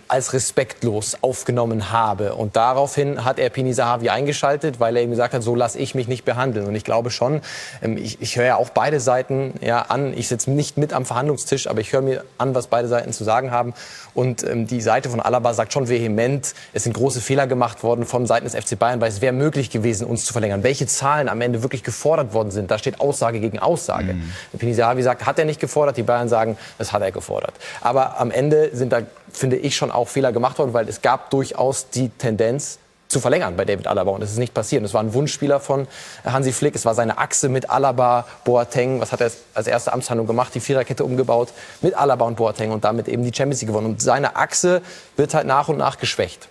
als respektlos aufgenommen habe. Und daraufhin hat er Pini Sahavi eingeschaltet, weil er ihm gesagt hat, so lasse ich mich nicht behandeln. Und ich glaube schon, ähm, ich, ich höre ja auch beide Seiten ja, an. Ich sitze nicht mit am Verhandlungstisch, aber ich höre mir an, was beide Seiten zu sagen haben. Und ähm, die Seite von Alaba sagt schon vehement, es sind große Fehler gemacht worden von Seiten des FC Bayern, weil es wäre möglich gewesen, uns zu verlängern. Welche Zahlen am Ende wirklich gefordert worden sind, da steht Aussage gegen Aussage. Mhm. Pini Sahavi sagt, hat er nicht gefordert, die Bayern sagen, das hat er gefordert. Aber am Ende sind da, finde ich, schon auch Fehler gemacht worden, weil es gab durchaus die Tendenz, zu verlängern bei David Alaba. Und das ist nicht passiert. Es war ein Wunschspieler von Hansi Flick. Es war seine Achse mit Alaba, Boateng. Was hat er als erste Amtshandlung gemacht? Die Viererkette umgebaut mit Alaba und Boateng und damit eben die Champions League gewonnen. Und seine Achse wird halt nach und nach geschwächt.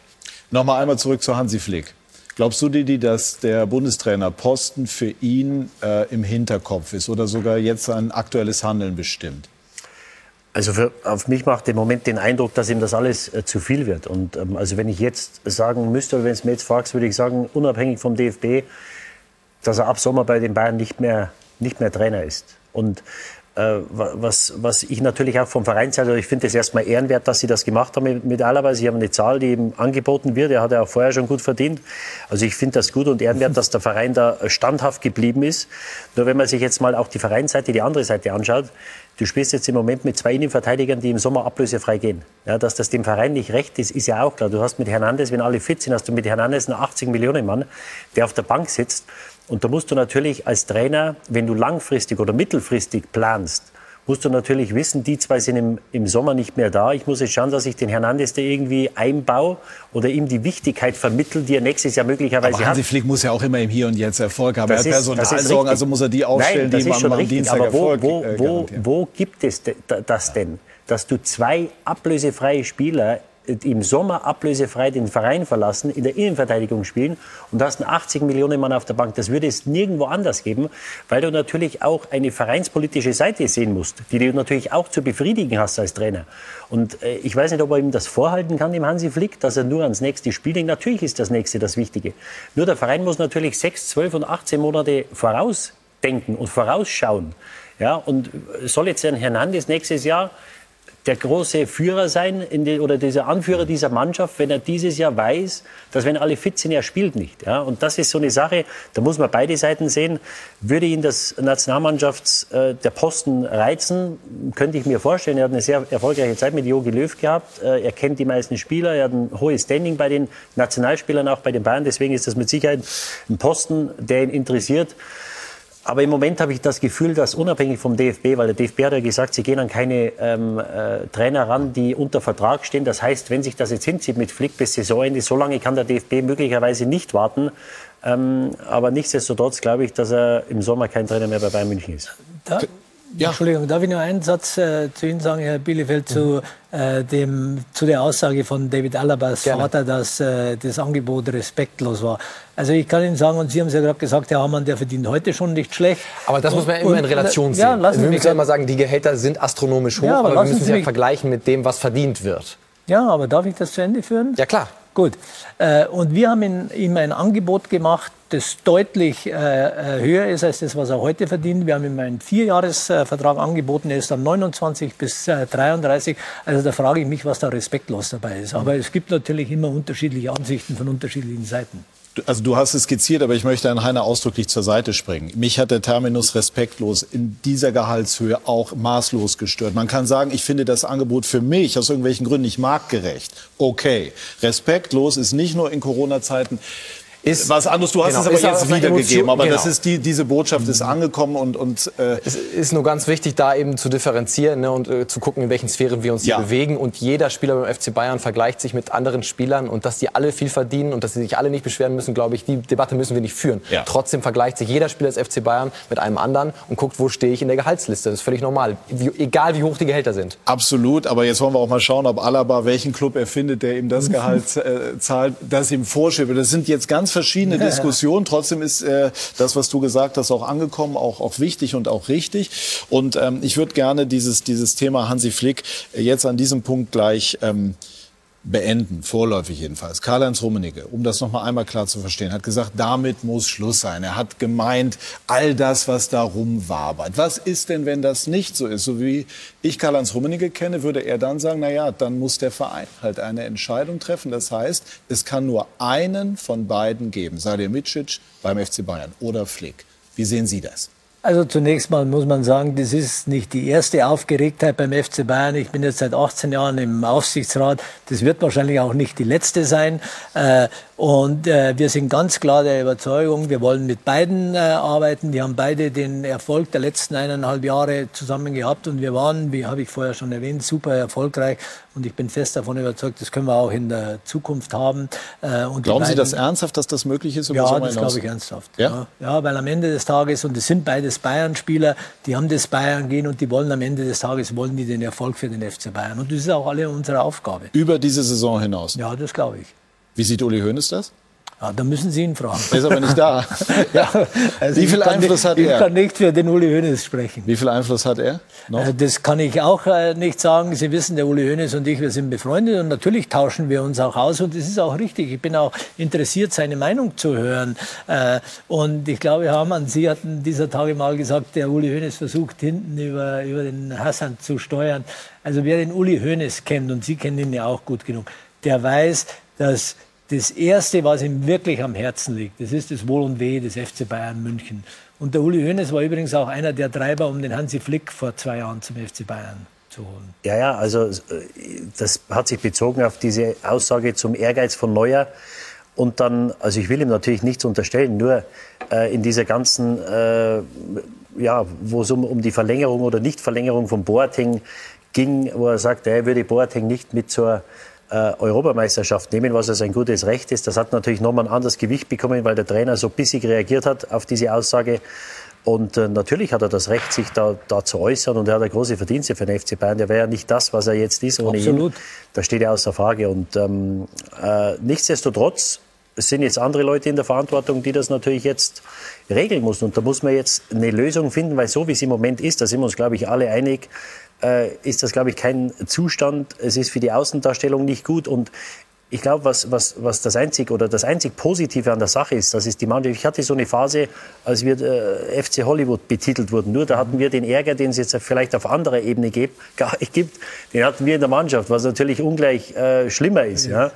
Nochmal einmal zurück zu Hansi Flick. Glaubst du, Didi, dass der Bundestrainer Posten für ihn äh, im Hinterkopf ist oder sogar jetzt sein aktuelles Handeln bestimmt? Also für, auf mich macht im Moment den Eindruck, dass ihm das alles äh, zu viel wird. Und ähm, also wenn ich jetzt sagen müsste, oder wenn es mir jetzt fragst, würde ich sagen, unabhängig vom DFB, dass er ab Sommer bei den Bayern nicht mehr, nicht mehr Trainer ist. Und äh, was, was ich natürlich auch vom Vereinsseite, also ich finde es erstmal ehrenwert, dass sie das gemacht haben mit, mit Alaba. Sie haben eine Zahl, die ihm angeboten wird. Er hat ja auch vorher schon gut verdient. Also ich finde das gut und ehrenwert, dass der Verein da standhaft geblieben ist. Nur wenn man sich jetzt mal auch die Vereinsseite, die andere Seite anschaut, Du spielst jetzt im Moment mit zwei Innenverteidigern, die im Sommer ablösefrei gehen. Ja, dass das dem Verein nicht recht ist, ist ja auch klar. Du hast mit Hernandez, wenn alle fit sind, hast du mit Hernandez einen 80 Millionen Mann, der auf der Bank sitzt. Und da musst du natürlich als Trainer, wenn du langfristig oder mittelfristig planst, musst du natürlich wissen, die zwei sind im, im Sommer nicht mehr da. Ich muss jetzt schauen, dass ich den Hernandez da irgendwie einbaue oder ihm die Wichtigkeit vermittle, die er nächstes Jahr möglicherweise aber Hansi hat. Flick muss ja auch immer im Hier und Jetzt Erfolg haben. Das er hat Personalsorgen, also muss er die aufstellen, Nein, die ihm am Dienstag aber wo, Erfolg wo, äh, wo, wo gibt es das denn, dass du zwei ablösefreie Spieler im Sommer ablösefrei den Verein verlassen, in der Innenverteidigung spielen und hast einen 80 Millionen Mann auf der Bank. Das würde es nirgendwo anders geben, weil du natürlich auch eine vereinspolitische Seite sehen musst, die du natürlich auch zu befriedigen hast als Trainer. Und äh, ich weiß nicht, ob er ihm das vorhalten kann, dem Hansi Flick, dass er nur ans nächste Spiel denkt. Natürlich ist das nächste das Wichtige. Nur der Verein muss natürlich 6, 12 und 18 Monate vorausdenken und vorausschauen. Ja, und soll jetzt ein Hernandez nächstes Jahr der große Führer sein die, oder dieser Anführer dieser Mannschaft, wenn er dieses Jahr weiß, dass wenn alle fit sind, er spielt nicht. Ja? Und das ist so eine Sache, da muss man beide Seiten sehen. Würde ihn das Nationalmannschafts äh, der Posten reizen, könnte ich mir vorstellen. Er hat eine sehr erfolgreiche Zeit mit Jogi Löw gehabt. Äh, er kennt die meisten Spieler, er hat ein hohes Standing bei den Nationalspielern, auch bei den Bayern. Deswegen ist das mit Sicherheit ein Posten, der ihn interessiert. Aber im Moment habe ich das Gefühl, dass unabhängig vom DFB, weil der DFB hat ja gesagt, sie gehen an keine ähm, äh, Trainer ran, die unter Vertrag stehen. Das heißt, wenn sich das jetzt hinzieht mit Flick bis Saisonende, so lange kann der DFB möglicherweise nicht warten. Ähm, aber nichtsdestotrotz glaube ich, dass er im Sommer kein Trainer mehr bei Bayern München ist. Da, ja. Entschuldigung, darf ich noch einen Satz äh, zu Ihnen sagen, Herr Bielefeld, zu, äh, dem, zu der Aussage von David Alabas Gerne. Vater, dass äh, das Angebot respektlos war. Also ich kann Ihnen sagen, und Sie haben es ja gerade gesagt, Herr Hamann, der verdient heute schon nicht schlecht. Aber das und, muss man immer in Relation sehen. Ja, lassen wir müssen ja immer sagen, die Gehälter sind astronomisch hoch, ja, aber, aber wir müssen sie ja vergleichen mit dem, was verdient wird. Ja, aber darf ich das zu Ende führen? Ja, klar. Gut. Äh, und wir haben ihm ein Angebot gemacht, das deutlich äh, äh, höher ist als das, was er heute verdient. Wir haben ihm einen Vierjahresvertrag angeboten, er ist dann 29 bis 33. Also da frage ich mich, was da respektlos dabei ist. Aber es gibt natürlich immer unterschiedliche Ansichten von unterschiedlichen Seiten. Also du hast es skizziert, aber ich möchte Herrn Heiner ausdrücklich zur Seite springen. Mich hat der Terminus respektlos in dieser Gehaltshöhe auch maßlos gestört. Man kann sagen, ich finde das Angebot für mich aus irgendwelchen Gründen nicht marktgerecht. Okay. Respektlos ist nicht nur in Corona-Zeiten ist was anderes. Du hast genau, es aber jetzt wiedergegeben, aber genau. das ist die, diese Botschaft ist angekommen und und äh es ist nur ganz wichtig, da eben zu differenzieren ne, und äh, zu gucken, in welchen Sphären wir uns ja. hier bewegen. Und jeder Spieler beim FC Bayern vergleicht sich mit anderen Spielern und dass die alle viel verdienen und dass sie sich alle nicht beschweren müssen, glaube ich, die Debatte müssen wir nicht führen. Ja. Trotzdem vergleicht sich jeder Spieler des FC Bayern mit einem anderen und guckt, wo stehe ich in der Gehaltsliste. Das ist völlig normal, wie, egal wie hoch die Gehälter sind. Absolut, aber jetzt wollen wir auch mal schauen, ob Alaba welchen Club er findet, der ihm das [LAUGHS] Gehalt äh, zahlt, das ihm vorschiebt. Das sind jetzt ganz verschiedene Diskussionen. Trotzdem ist äh, das, was du gesagt hast, auch angekommen, auch, auch wichtig und auch richtig. Und ähm, ich würde gerne dieses, dieses Thema Hansi Flick jetzt an diesem Punkt gleich ähm, beenden, vorläufig jedenfalls. Karl-Heinz Rummenigge, um das noch mal einmal klar zu verstehen, hat gesagt, damit muss Schluss sein. Er hat gemeint, all das, was da rumwabert. Was ist denn, wenn das nicht so ist? So wie ich Karl-Heinz Rummenigge kenne, würde er dann sagen, na ja, dann muss der Verein halt eine Entscheidung treffen. Das heißt, es kann nur einen von beiden geben. Salihamidzic beim FC Bayern oder Flick. Wie sehen Sie das? Also zunächst mal muss man sagen, das ist nicht die erste Aufgeregtheit beim FC Bayern. Ich bin jetzt seit 18 Jahren im Aufsichtsrat. Das wird wahrscheinlich auch nicht die letzte sein. Und äh, wir sind ganz klar der Überzeugung, wir wollen mit beiden äh, arbeiten. Die haben beide den Erfolg der letzten eineinhalb Jahre zusammen gehabt und wir waren, wie habe ich vorher schon erwähnt, super erfolgreich. Und ich bin fest davon überzeugt, das können wir auch in der Zukunft haben. Äh, und Glauben beiden, Sie das ernsthaft, dass das möglich ist? Ja, das glaube ich ernsthaft. Ja? ja? Ja, weil am Ende des Tages, und es sind beides Bayern-Spieler, die haben das Bayern gehen und die wollen am Ende des Tages, wollen die den Erfolg für den FC Bayern. Und das ist auch alle unsere Aufgabe. Über diese Saison hinaus? Ja, das glaube ich. Wie sieht Uli Hoeneß das? Ja, da müssen Sie ihn fragen. Er ist aber nicht da. [LAUGHS] ja, also Wie viel Einfluss nicht, hat er? Ich kann nicht für den Uli Hoeneß sprechen. Wie viel Einfluss hat er? Noch? Äh, das kann ich auch äh, nicht sagen. Sie wissen, der Uli Hoeneß und ich, wir sind befreundet und natürlich tauschen wir uns auch aus und das ist auch richtig. Ich bin auch interessiert, seine Meinung zu hören. Äh, und ich glaube, Hermann, Sie hatten dieser Tage mal gesagt, der Uli Hoeneß versucht hinten über, über den Hassan zu steuern. Also wer den Uli Hoeneß kennt, und Sie kennen ihn ja auch gut genug, der weiß, dass das Erste, was ihm wirklich am Herzen liegt, das ist das Wohl und Weh des FC Bayern München. Und der Uli Hoeneß war übrigens auch einer der Treiber, um den Hansi Flick vor zwei Jahren zum FC Bayern zu holen. Ja, ja, also äh, das hat sich bezogen auf diese Aussage zum Ehrgeiz von Neuer. Und dann, also ich will ihm natürlich nichts unterstellen, nur äh, in dieser ganzen, äh, ja, wo es um, um die Verlängerung oder Nichtverlängerung von Boateng ging, wo er sagt, er würde Boateng nicht mit zur äh, Europameisterschaft nehmen, was also ein gutes Recht ist. Das hat natürlich nochmal ein anderes Gewicht bekommen, weil der Trainer so bissig reagiert hat auf diese Aussage. Und äh, natürlich hat er das Recht, sich da, da zu äußern. Und er hat große Verdienste für den FC Bayern. Der wäre ja nicht das, was er jetzt ist, ohne Absolut. ihn. Da steht ja außer Frage. Und ähm, äh, nichtsdestotrotz es sind jetzt andere Leute in der Verantwortung, die das natürlich jetzt regeln müssen. Und da muss man jetzt eine Lösung finden, weil so wie es im Moment ist, da sind wir uns, glaube ich, alle einig, ist das, glaube ich, kein Zustand. Es ist für die Außendarstellung nicht gut. Und ich glaube, was, was, was das einzig oder das einzig Positive an der Sache ist, das ist die Mannschaft. Ich hatte so eine Phase, als wir äh, FC Hollywood betitelt wurden. Nur da hatten wir den Ärger, den es jetzt vielleicht auf anderer Ebene gibt, gibt, den hatten wir in der Mannschaft, was natürlich ungleich äh, schlimmer ist. Ja.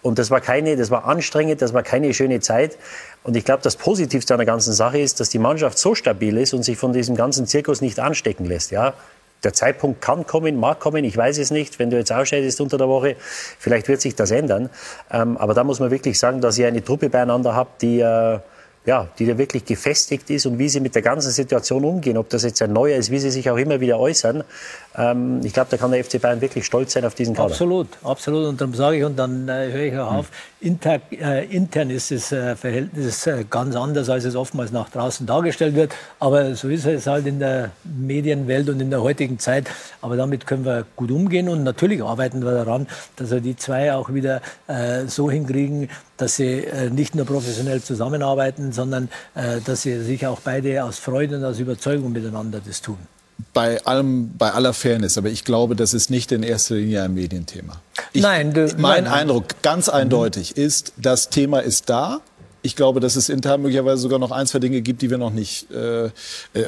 Und das war keine, das war anstrengend, das war keine schöne Zeit. Und ich glaube, das Positivste an der ganzen Sache ist, dass die Mannschaft so stabil ist und sich von diesem ganzen Zirkus nicht anstecken lässt. Ja, der Zeitpunkt kann kommen, mag kommen, ich weiß es nicht. Wenn du jetzt ausscheidest unter der Woche, vielleicht wird sich das ändern. Ähm, aber da muss man wirklich sagen, dass ihr eine Truppe beieinander habt, die, äh, ja, die da wirklich gefestigt ist und wie sie mit der ganzen Situation umgehen, ob das jetzt ein neuer ist, wie sie sich auch immer wieder äußern. Ähm, ich glaube, da kann der FC Bayern wirklich stolz sein auf diesen Kader. Absolut, absolut. Und darum sage ich, und dann äh, höre ich auch auf, inter, äh, intern ist das äh, Verhältnis äh, ganz anders, als es oftmals nach draußen dargestellt wird. Aber so ist es halt in der Medienwelt und in der heutigen Zeit. Aber damit können wir gut umgehen und natürlich arbeiten wir daran, dass wir die zwei auch wieder äh, so hinkriegen, dass sie äh, nicht nur professionell zusammenarbeiten, sondern dass sie sich auch beide aus Freude und aus Überzeugung miteinander das tun. Bei allem, bei aller Fairness, aber ich glaube, das ist nicht in erster Linie ein Medienthema. Ich, Nein, du- mein nein. Eindruck ganz eindeutig ist, das Thema ist da. Ich glaube, dass es intern möglicherweise sogar noch ein, zwei Dinge gibt, die wir noch nicht äh, äh,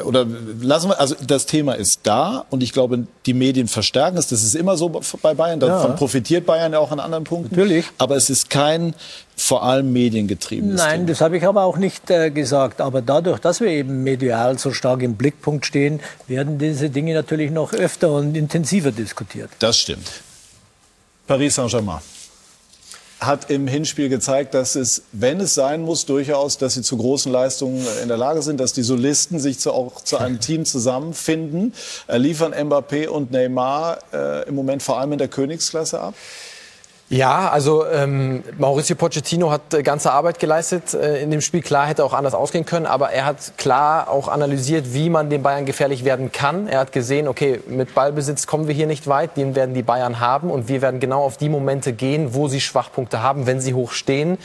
oder lassen wir. Also das Thema ist da und ich glaube, die Medien verstärken es. Das ist immer so bei Bayern. Davon profitiert Bayern ja auch an anderen Punkten. Natürlich. Aber es ist kein vor allem mediengetriebenes Nein, Thema. das habe ich aber auch nicht äh, gesagt. Aber dadurch, dass wir eben medial so stark im Blickpunkt stehen, werden diese Dinge natürlich noch öfter und intensiver diskutiert. Das stimmt. Paris Saint-Germain hat im Hinspiel gezeigt, dass es, wenn es sein muss, durchaus, dass sie zu großen Leistungen in der Lage sind, dass die Solisten sich zu, auch zu einem Team zusammenfinden, äh, liefern Mbappé und Neymar äh, im Moment vor allem in der Königsklasse ab. Ja, also ähm, Mauricio Pochettino hat äh, ganze Arbeit geleistet äh, in dem Spiel. Klar hätte auch anders ausgehen können, aber er hat klar auch analysiert, wie man den Bayern gefährlich werden kann. Er hat gesehen, okay, mit Ballbesitz kommen wir hier nicht weit, den werden die Bayern haben und wir werden genau auf die Momente gehen, wo sie Schwachpunkte haben, wenn sie hoch stehen.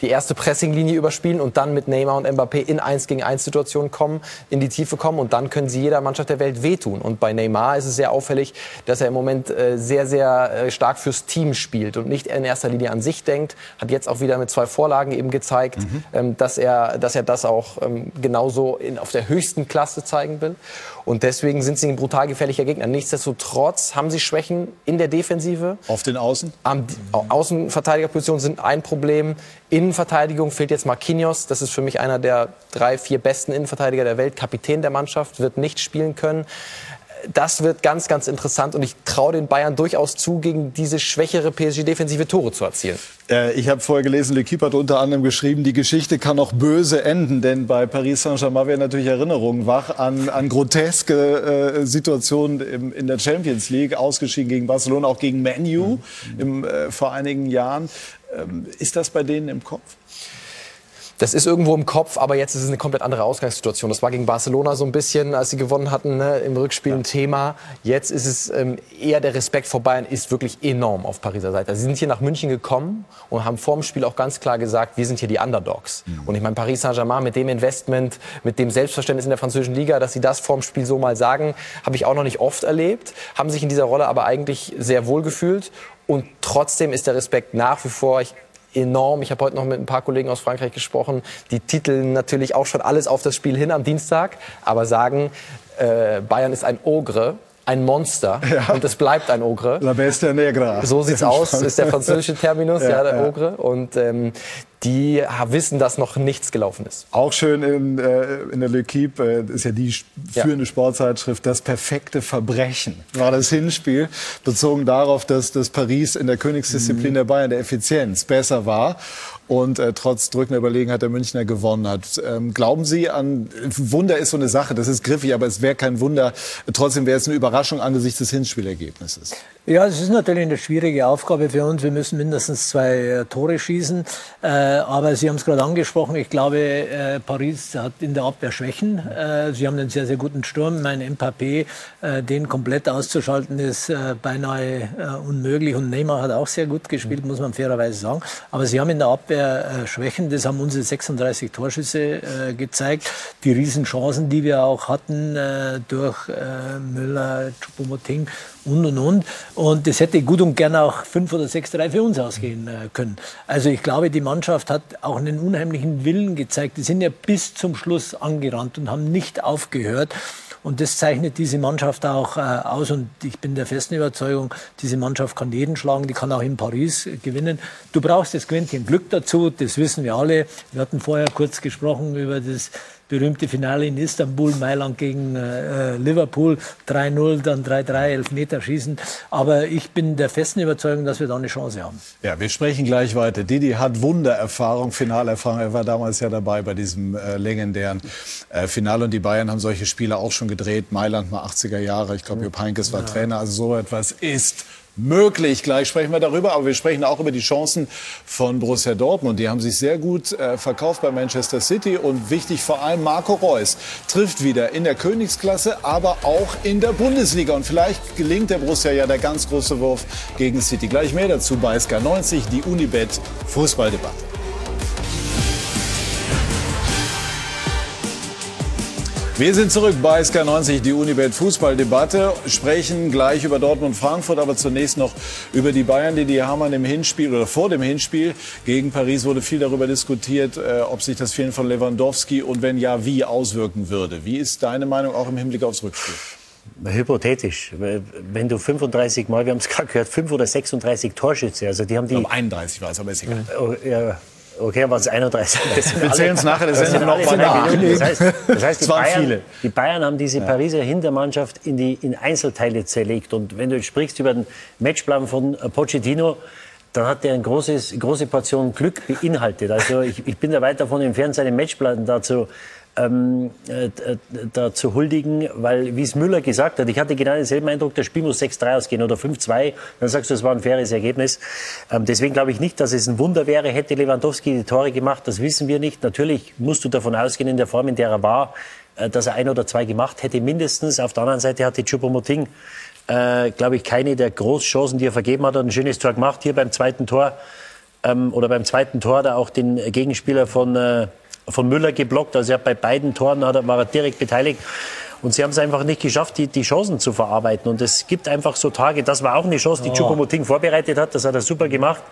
Die erste Pressinglinie überspielen und dann mit Neymar und Mbappé in 1 gegen 1 Situationen kommen, in die Tiefe kommen und dann können sie jeder Mannschaft der Welt wehtun. Und bei Neymar ist es sehr auffällig, dass er im Moment äh, sehr, sehr äh, stark fürs Team spielt und nicht in erster Linie an sich denkt. Hat jetzt auch wieder mit zwei Vorlagen eben gezeigt, ähm, dass, er, dass er das auch ähm, genauso in, auf der höchsten Klasse zeigen will. Und deswegen sind sie ein brutal gefährlicher Gegner. Nichtsdestotrotz haben sie Schwächen in der Defensive. Auf den Außen? Am Au- Außenverteidigerpositionen sind ein Problem. Innenverteidigung fehlt jetzt Marquinhos. Das ist für mich einer der drei, vier besten Innenverteidiger der Welt. Kapitän der Mannschaft, wird nicht spielen können. Das wird ganz, ganz interessant und ich traue den Bayern durchaus zu, gegen diese schwächere PSG-Defensive Tore zu erzielen. Äh, ich habe vorher gelesen, L'Equipe hat unter anderem geschrieben, die Geschichte kann auch böse enden, denn bei Paris Saint-Germain werden natürlich Erinnerungen wach an, an groteske äh, Situationen im, in der Champions League, ausgeschieden gegen Barcelona, auch gegen Manu im, äh, vor einigen Jahren. Ähm, ist das bei denen im Kopf? Das ist irgendwo im Kopf, aber jetzt ist es eine komplett andere Ausgangssituation. Das war gegen Barcelona so ein bisschen, als sie gewonnen hatten, ne, im Rückspiel ein Thema. Jetzt ist es ähm, eher der Respekt vor Bayern ist wirklich enorm auf Pariser Seite. Sie sind hier nach München gekommen und haben vor dem Spiel auch ganz klar gesagt, wir sind hier die Underdogs. Und ich meine, Paris Saint-Germain mit dem Investment, mit dem Selbstverständnis in der französischen Liga, dass sie das vor dem Spiel so mal sagen, habe ich auch noch nicht oft erlebt. Haben sich in dieser Rolle aber eigentlich sehr wohl gefühlt. Und trotzdem ist der Respekt nach wie vor, ich enorm. Ich habe heute noch mit ein paar Kollegen aus Frankreich gesprochen, die titeln natürlich auch schon alles auf das Spiel hin am Dienstag, aber sagen, äh, Bayern ist ein Ogre, ein Monster [LAUGHS] und es bleibt ein Ogre. La Bestia Negra. So sieht's aus, ist der französische Terminus, [LAUGHS] ja, Ja, der ja. Ogre. Und ähm, die ja, wissen, dass noch nichts gelaufen ist. Auch schön in, äh, in der L'Equipe, äh, ist ja die Ja. führende Sportzeitschrift, das perfekte Verbrechen war das Hinspiel, bezogen darauf, dass, dass Paris in der Königsdisziplin der Bayern der Effizienz besser war und äh, trotz drückender Überlegenheit der Münchner gewonnen hat. Ähm, glauben Sie an, Wunder ist so eine Sache, das ist griffig, aber es wäre kein Wunder, trotzdem wäre es eine Überraschung angesichts des Hinspielergebnisses. Ja, es ist natürlich eine schwierige Aufgabe für uns. Wir müssen mindestens zwei äh, Tore schießen. Äh, aber Sie haben es gerade angesprochen. Ich glaube, äh, Paris hat in der Abwehr Schwächen. Sie haben einen sehr, sehr guten Sturm. Mein äh, den komplett auszuschalten, ist beinahe unmöglich. Und Neymar hat auch sehr gut gespielt, muss man fairerweise sagen. Aber Sie haben in der Abwehr Schwächen. Das haben unsere 36 Torschüsse gezeigt. Die Riesenchancen, die wir auch hatten durch Müller, Choupo-Moting und und und. Und das hätte gut und gern auch 5 oder 6-3 für uns ausgehen äh, können. Also ich glaube, die Mannschaft hat auch einen unheimlichen Willen gezeigt. Die sind ja bis zum Schluss angerannt und haben nicht aufgehört. Und das zeichnet diese Mannschaft auch äh, aus. Und ich bin der festen Überzeugung, diese Mannschaft kann jeden schlagen, die kann auch in Paris äh, gewinnen. Du brauchst das Quäntchen Glück dazu, das wissen wir alle. Wir hatten vorher kurz gesprochen über das berühmte Finale in Istanbul, Mailand gegen äh, Liverpool, 3-0, dann 3-3, Elfmeterschießen. Aber ich bin der festen Überzeugung, dass wir da eine Chance haben. Ja, wir sprechen gleich weiter. Didi hat Wundererfahrung, Finalerfahrung. Er war damals ja dabei bei diesem äh, legendären äh, Finale. Und die Bayern haben solche Spiele auch schon gedreht. Mailand mal 80er Jahre. Ich glaube, Jupp Heynckes war ja. Trainer. Also so etwas ist möglich. Gleich sprechen wir darüber, aber wir sprechen auch über die Chancen von Borussia Dortmund. Die haben sich sehr gut äh, verkauft bei Manchester City und wichtig vor allem Marco Reus trifft wieder in der Königsklasse, aber auch in der Bundesliga und vielleicht gelingt der Borussia ja der ganz große Wurf gegen City. Gleich mehr dazu bei SK90, die Unibet Fußballdebatte. Wir sind zurück bei SK90, die Unibet Fußballdebatte, sprechen gleich über Dortmund Frankfurt, aber zunächst noch über die Bayern, die die Hamann im Hinspiel oder vor dem Hinspiel gegen Paris wurde viel darüber diskutiert, äh, ob sich das Fehlen von Lewandowski und wenn ja, wie auswirken würde. Wie ist deine Meinung auch im Hinblick aufs Rückspiel? Hypothetisch. Wenn du 35 Mal, wir haben es gerade gehört, 5 oder 36 Torschütze, also die haben die... Ich glaube 31 war es, aber ist egal. Oh, ja, Okay, waren es 31. [LAUGHS] Wir zählen es nachher, das, das sind noch mal das heißt, das heißt, die, Bayern, viele. die Bayern haben diese Pariser Hintermannschaft in, die, in Einzelteile zerlegt. Und wenn du jetzt sprichst über den Matchplan von Pochettino, dann hat er eine großes, große Portion Glück beinhaltet. Also ich, ich bin da weit davon entfernt, seine Matchplan dazu ähm, äh, da zu huldigen, weil, wie es Müller gesagt hat, ich hatte genau denselben Eindruck, das Spiel muss 6-3 ausgehen oder 5-2, dann sagst du, es war ein faires Ergebnis. Ähm, deswegen glaube ich nicht, dass es ein Wunder wäre, hätte Lewandowski die Tore gemacht, das wissen wir nicht. Natürlich musst du davon ausgehen, in der Form, in der er war, äh, dass er ein oder zwei gemacht hätte, mindestens. Auf der anderen Seite hatte Choupo-Moting, äh, glaube ich, keine der Großchancen, die er vergeben hat, hat ein schönes Tor gemacht, hier beim zweiten Tor, ähm, oder beim zweiten Tor, da auch den Gegenspieler von, äh, von Müller geblockt. Also er hat bei beiden Toren hat er, war er direkt beteiligt. Und sie haben es einfach nicht geschafft, die, die Chancen zu verarbeiten. Und es gibt einfach so Tage, das war auch eine Chance, die. Choupo-Moting vorbereitet hat. Das hat er super gemacht.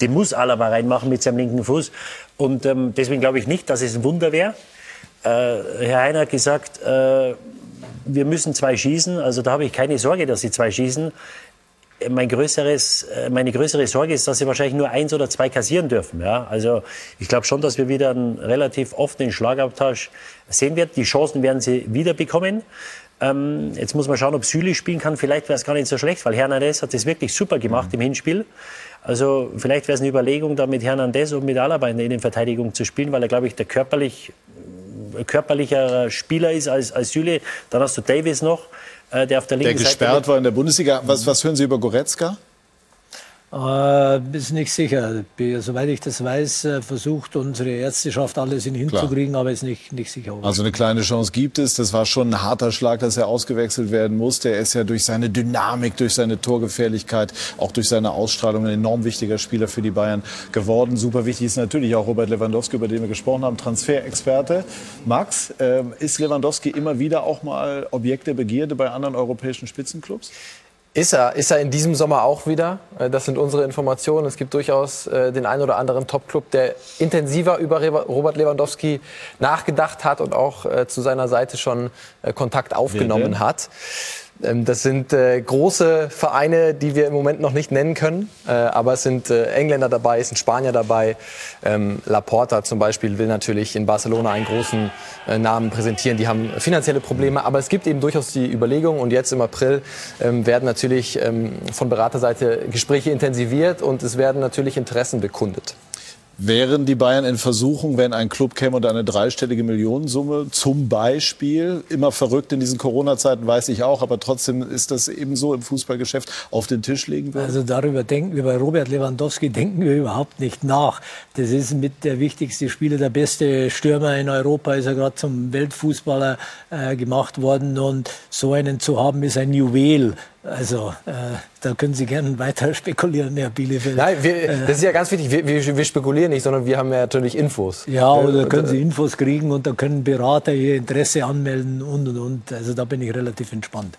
Den muss Alaba reinmachen mit seinem linken Fuß. Und ähm, deswegen glaube ich nicht, dass es ein Wunder wäre. Äh, Herr Heiner hat gesagt, äh, wir müssen zwei schießen. Also da habe ich keine Sorge, dass sie zwei schießen mein größeres, äh, meine größere Sorge ist, dass sie wahrscheinlich nur eins oder zwei kassieren dürfen. Ja? Also ich glaube schon, dass wir wieder einen relativ offenen Schlagabtausch sehen werden. Die Chancen werden sie wieder bekommen. Ähm, jetzt muss man schauen, ob Süli spielen kann. Vielleicht wäre es gar nicht so schlecht, weil Hernandez hat das wirklich super gemacht mhm. im Hinspiel. Also vielleicht wäre es eine Überlegung, da mit Hernandez und mit Alaba in der Innenverteidigung zu spielen, weil er, glaube ich, der körperlich, körperlicher Spieler ist als, als Süle. Dann hast du Davis noch. Äh, der auf der linken der gesperrt Seite war in der Bundesliga. Was, was hören Sie über Goretzka? Äh, ist nicht sicher. Soweit ich das weiß, äh, versucht unsere Ärzteschaft alles in hinzukriegen, Klar. aber ist nicht, nicht sicher. Also eine kleine Chance gibt es. Das war schon ein harter Schlag, dass er ausgewechselt werden musste. Er ist ja durch seine Dynamik, durch seine Torgefährlichkeit, auch durch seine Ausstrahlung ein enorm wichtiger Spieler für die Bayern geworden. Super wichtig ist natürlich auch Robert Lewandowski, über den wir gesprochen haben, Transferexperte. Max, äh, ist Lewandowski immer wieder auch mal Objekt der Begierde bei anderen europäischen Spitzenclubs? Ist er, ist er in diesem Sommer auch wieder. Äh, das sind unsere Informationen. Es gibt durchaus äh, den einen oder anderen Top-Club, der intensiver über Robert Lewandowski nachgedacht hat und auch äh, zu seiner Seite schon Kontakt aufgenommen hat. Ähm, das sind äh, große Vereine, die wir im Moment noch nicht nennen können. Äh, aber es sind äh, Engländer dabei, es sind Spanier dabei. Ähm, Laporta zum Beispiel will natürlich in Barcelona einen großen Namen präsentieren. Die haben finanzielle Probleme. Aber es gibt eben durchaus die Überlegung. Und jetzt im April ähm, werden natürlich ähm, von Beraterseite Gespräche intensiviert und es werden natürlich Interessen bekundet. Wären die Bayern in Versuchung, wenn ein Club käme und eine dreistellige Millionensumme zum Beispiel, immer verrückt in diesen Corona-Zeiten, weiß ich auch, aber trotzdem ist das eben so im Fußballgeschäft auf den Tisch legen würde? Also darüber denken wir bei Robert Lewandowski denken wir überhaupt nicht nach. Das ist mit der wichtigste Spieler, der beste Stürmer in Europa, ist er gerade zum Weltfußballer äh, gemacht worden und so einen zu haben ist ein Juwel. Also äh, da können Sie gerne weiter spekulieren, Herr Bielefeld. Nein, wir, äh, das ist ja ganz wichtig. Wir, wir, wir, spekulieren nicht, sondern wir haben ja natürlich Infos. Ja, oder äh, können Sie Infos kriegen und da können Berater ihr Interesse anmelden und und und. Also da bin ich relativ entspannt.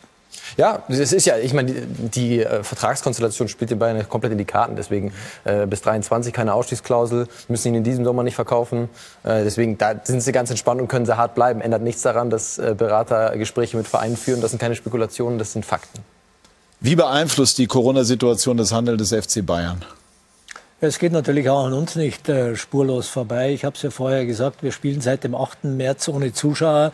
Ja, es ist ja, ich meine, die, die äh, Vertragskonstellation spielt den Bayern komplett in die Karten. Deswegen äh, bis 23 keine Ausstiegsklausel, müssen ihn in diesem Sommer nicht verkaufen. Äh, deswegen da sind sie ganz entspannt und können sehr hart bleiben. Ändert nichts daran, dass äh, Berater Gespräche mit Vereinen führen. Das sind keine Spekulationen, das sind Fakten. Wie beeinflusst die Corona-Situation das Handeln des FC Bayern? Es geht natürlich auch an uns nicht äh, spurlos vorbei. Ich habe es ja vorher gesagt, wir spielen seit dem 8. März ohne Zuschauer.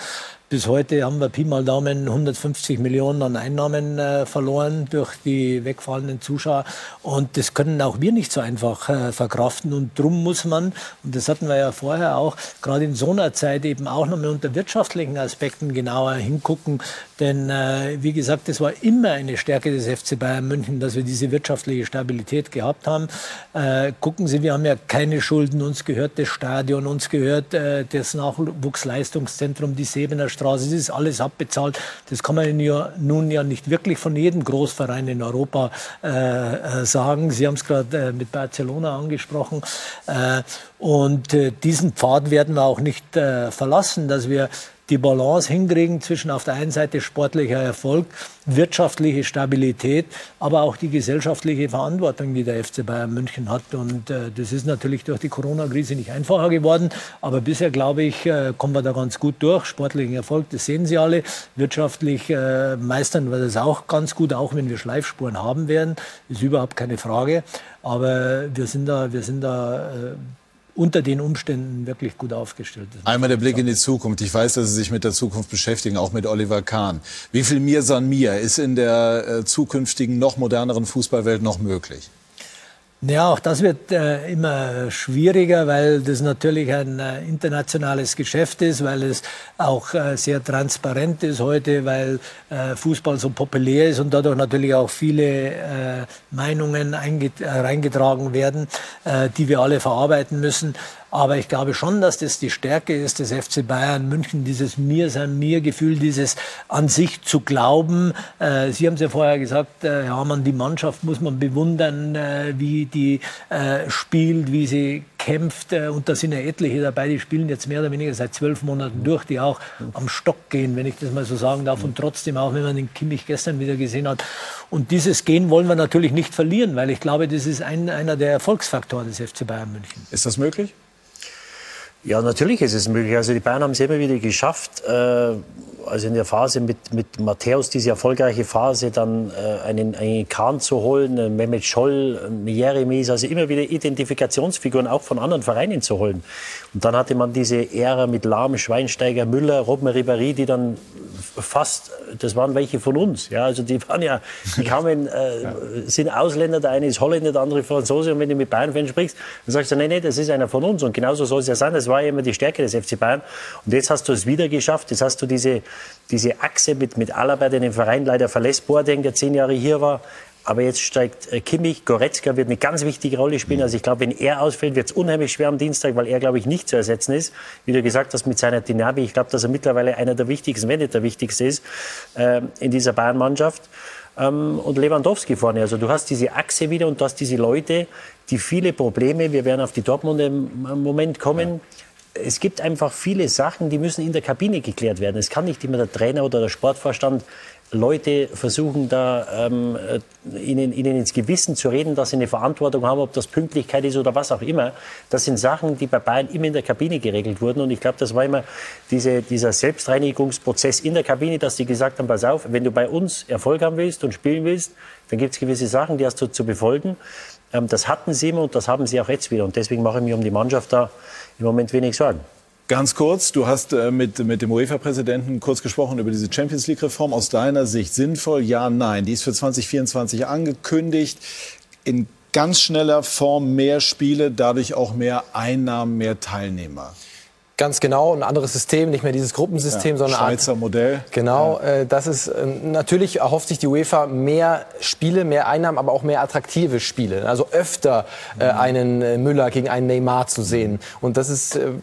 Bis heute haben wir Pi mal Daumen 150 Millionen an Einnahmen äh, verloren durch die wegfallenden Zuschauer. Und das können auch wir nicht so einfach äh, verkraften. Und drum muss man, und das hatten wir ja vorher auch, gerade in so einer Zeit eben auch nochmal unter wirtschaftlichen Aspekten genauer hingucken. Denn äh, wie gesagt, es war immer eine Stärke des FC Bayern München, dass wir diese wirtschaftliche Stabilität gehabt haben. Äh, gucken Sie, wir haben ja keine Schulden. Uns gehört das Stadion, uns gehört äh, das Nachwuchsleistungszentrum, die Sebener Straße. Straße. Das ist alles abbezahlt. Das kann man ja nun ja nicht wirklich von jedem Großverein in Europa äh, äh sagen. Sie haben es gerade äh, mit Barcelona angesprochen. Äh, und äh, diesen Pfad werden wir auch nicht äh, verlassen, dass wir die Balance hinkriegen zwischen auf der einen Seite sportlicher Erfolg, wirtschaftliche Stabilität, aber auch die gesellschaftliche Verantwortung, die der FC Bayern München hat. Und äh, das ist natürlich durch die Corona-Krise nicht einfacher geworden. Aber bisher, glaube ich, äh, kommen wir da ganz gut durch. Sportlichen Erfolg, das sehen Sie alle. Wirtschaftlich äh, meistern wir das auch ganz gut, auch wenn wir Schleifspuren haben werden. Ist überhaupt keine Frage. Aber wir sind da, wir sind da äh, unter den Umständen wirklich gut aufgestellt ist. Einmal der Blick in die Zukunft. Ich weiß, dass Sie sich mit der Zukunft beschäftigen, auch mit Oliver Kahn. Wie viel Mir san Mir ist in der äh, zukünftigen, noch moderneren Fußballwelt noch möglich? Ja, auch das wird äh, immer schwieriger, weil das natürlich ein äh, internationales Geschäft ist, weil es auch äh, sehr transparent ist heute, weil äh, Fußball so populär ist und dadurch natürlich auch viele äh, Meinungen äh, reingetragen werden, die wir alle verarbeiten müssen. Aber ich glaube schon, dass das die Stärke ist des FC Bayern München, dieses Mir sein Mir Gefühl, dieses an sich zu glauben. Äh, Sie haben es ja vorher gesagt, äh, ja, man die Mannschaft muss man bewundern, äh, wie die äh, spielt, wie sie kämpft. Äh, und da sind ja etliche dabei, die spielen jetzt mehr oder weniger seit zwölf Monaten durch, die auch am Stock gehen, wenn ich das mal so sagen darf. Und trotzdem auch, wenn man den Kimmich gestern wieder gesehen hat. Und dieses Gehen wollen wir natürlich nicht verlieren, weil ich glaube, das ist ein, einer der Erfolgsfaktoren des FC Bayern München. Ist das möglich? Ja, natürlich ist es möglich. Also die Bayern haben es immer wieder geschafft, äh, also in der Phase mit, mit Matthäus, diese erfolgreiche Phase, dann äh, einen, einen Kahn zu holen, einen Mehmet Scholl, einen Jeremies, also immer wieder Identifikationsfiguren auch von anderen Vereinen zu holen. Und dann hatte man diese Ära mit Lahm, Schweinsteiger, Müller, Robben Ribéry, die dann fast, das waren welche von uns. Ja, also die waren ja, die kamen, äh, sind Ausländer, der eine ist Holländer, der andere Franzose. Und wenn du mit Bayern-Fans sprichst, dann sagst du, nee, nee, das ist einer von uns. Und genauso soll es ja sein. Das war ja immer die Stärke des FC Bayern. Und jetzt hast du es wieder geschafft. Jetzt hast du diese, diese Achse mit, mit Alaba, der den Verein leider verlässt, Boateng, der zehn Jahre hier war, aber jetzt steigt äh, Kimmich, Goretzka wird eine ganz wichtige Rolle spielen. Also ich glaube, wenn er ausfällt, wird es unheimlich schwer am Dienstag, weil er, glaube ich, nicht zu ersetzen ist. Wie du gesagt hast, mit seiner Dynamik. Ich glaube, dass er mittlerweile einer der wichtigsten, wenn nicht der wichtigste ist, äh, in dieser Bayern-Mannschaft. Ähm, und Lewandowski vorne. Also du hast diese Achse wieder und du hast diese Leute, die viele Probleme, wir werden auf die Dortmund im Moment kommen, ja. es gibt einfach viele Sachen, die müssen in der Kabine geklärt werden. Es kann nicht immer der Trainer oder der Sportvorstand Leute versuchen da ähm, äh, ihnen, ihnen ins Gewissen zu reden, dass sie eine Verantwortung haben, ob das Pünktlichkeit ist oder was auch immer. Das sind Sachen, die bei Bayern immer in der Kabine geregelt wurden. Und ich glaube, das war immer diese, dieser Selbstreinigungsprozess in der Kabine, dass die gesagt haben, pass auf, wenn du bei uns Erfolg haben willst und spielen willst, dann gibt es gewisse Sachen, die hast du zu befolgen. Ähm, das hatten sie immer und das haben sie auch jetzt wieder. Und deswegen mache ich mir um die Mannschaft da im Moment wenig Sorgen. Ganz kurz, du hast äh, mit, mit dem UEFA-Präsidenten kurz gesprochen über diese Champions League-Reform. Aus deiner Sicht sinnvoll? Ja, nein. Die ist für 2024 angekündigt. In ganz schneller Form mehr Spiele, dadurch auch mehr Einnahmen, mehr Teilnehmer. Ganz genau, ein anderes System, nicht mehr dieses Gruppensystem, ja, sondern Schweizer Art, Modell. Genau, äh, das ist äh, natürlich erhofft sich die UEFA mehr Spiele, mehr Einnahmen, aber auch mehr attraktive Spiele. Also öfter äh, mhm. einen äh, Müller gegen einen Neymar zu sehen. Und das ist äh,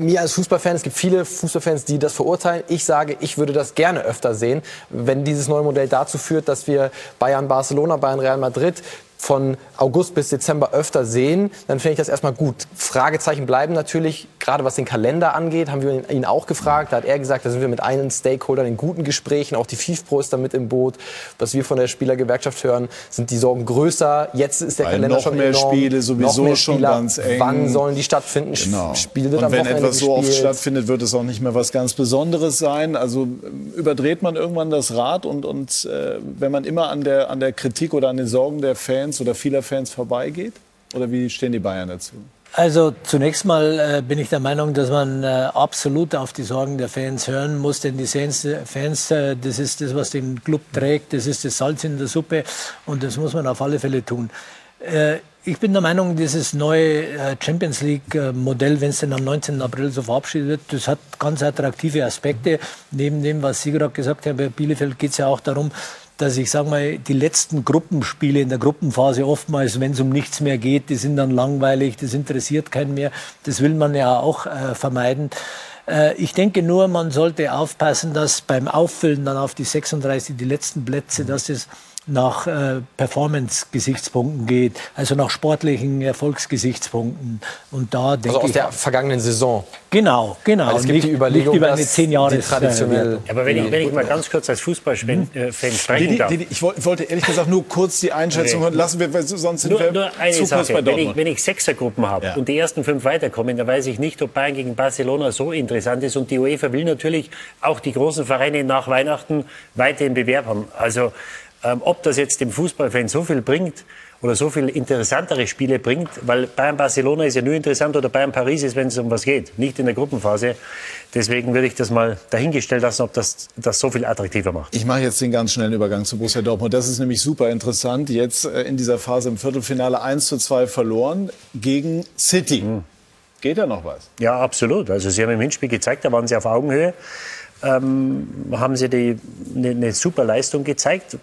mir als Fußballfan, es gibt viele Fußballfans, die das verurteilen. Ich sage, ich würde das gerne öfter sehen, wenn dieses neue Modell dazu führt, dass wir Bayern, Barcelona, Bayern, Real Madrid von August bis Dezember öfter sehen, dann finde ich das erstmal gut. Fragezeichen bleiben natürlich, gerade was den Kalender angeht, haben wir ihn auch gefragt. Da hat er gesagt, da sind wir mit einem Stakeholder in guten Gesprächen, auch die FIFPro ist da mit im Boot. Was wir von der Spielergewerkschaft hören, sind die Sorgen größer. Jetzt ist der Weil Kalender noch schon mehr enorm. Spiele sowieso mehr schon ganz eng. Wann sollen die stattfinden? Genau. Spiel wird Und am wenn etwas so oft gespielt. stattfindet, wird es auch nicht mehr was ganz Besonderes sein. Also überdreht man irgendwann das Rad und, und äh, wenn man immer an der, an der Kritik oder an den Sorgen der Fans oder vieler Fans vorbeigeht? Oder wie stehen die Bayern dazu? Also zunächst mal äh, bin ich der Meinung, dass man äh, absolut auf die Sorgen der Fans hören muss, denn die Fans, Fans äh, das ist das, was den Club trägt, das ist das Salz in der Suppe und das muss man auf alle Fälle tun. Äh, ich bin der Meinung, dieses neue äh, Champions League-Modell, wenn es denn am 19. April so verabschiedet wird, das hat ganz attraktive Aspekte. Neben dem, was Sie gerade gesagt haben, bei Bielefeld geht es ja auch darum, dass ich sage mal, die letzten Gruppenspiele in der Gruppenphase oftmals, wenn es um nichts mehr geht, die sind dann langweilig, das interessiert keinen mehr. Das will man ja auch äh, vermeiden. Äh, ich denke nur, man sollte aufpassen, dass beim Auffüllen dann auf die 36, die letzten Plätze, dass es nach äh, Performance-Gesichtspunkten geht, also nach sportlichen Erfolgsgesichtspunkten. Und da denke also aus ich, der vergangenen Saison. Genau, genau. Weil es gibt die Überlegung, nicht über eine zehn Jahre die traditionell. Aber wenn ich, wenn ich mal ganz kurz als Fußballfan äh, Fan sprechen darf. Didi, ich woll- wollte ehrlich gesagt nur kurz die Einschätzung hören. Lassen wir, weil sonst sind Nur, wir nur eine zu kurz Sache. bei Wenn ich, wenn ich Sechsergruppen habe Ja. und die ersten fünf weiterkommen, dann weiß ich nicht, ob Bayern gegen Barcelona so interessant ist. Und die UEFA will natürlich auch die großen Vereine nach Weihnachten weiter im Bewerb haben. Also ähm, ob das jetzt dem Fußballfan so viel bringt oder so viel interessantere Spiele bringt, weil Bayern-Barcelona ist ja nur interessant oder Bayern-Paris ist, wenn es um was geht, nicht in der Gruppenphase. Deswegen würde ich das mal dahingestellt lassen, ob das das so viel attraktiver macht. Ich mache jetzt den ganz schnellen Übergang zu Borussia Dortmund. Das ist nämlich super interessant. Jetzt äh, in dieser Phase im Viertelfinale 1 zu 2 verloren gegen City. Geht da noch was? Ja, absolut. Also Sie haben im Hinspiel gezeigt, da waren Sie auf Augenhöhe. Ähm, haben Sie eine, eine super Leistung gezeigt.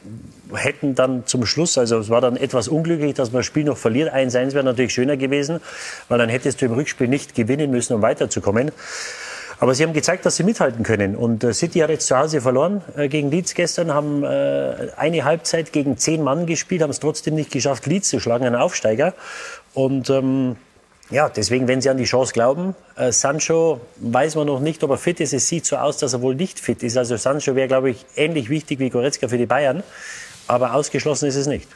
Hätten dann zum Schluss, also es war dann etwas unglücklich, dass man das Spiel noch verliert. 1-1 wäre natürlich schöner gewesen, weil dann hättest du im Rückspiel nicht gewinnen müssen, um weiterzukommen. Aber sie haben gezeigt, dass sie mithalten können. Und äh, City hat jetzt zu Hause verloren äh, gegen Leeds gestern, haben äh, eine Halbzeit gegen zehn Mann gespielt, haben es trotzdem nicht geschafft, Leeds zu schlagen, einen Aufsteiger. Und ähm, ja, deswegen, wenn Sie an die Chance glauben, äh, Sancho weiß man noch nicht, ob er fit ist. Es sieht so aus, dass er wohl nicht fit ist. Also Sancho wäre, glaube ich, ähnlich wichtig wie Goretzka für die Bayern. Aber ausgeschlossen ist es nicht.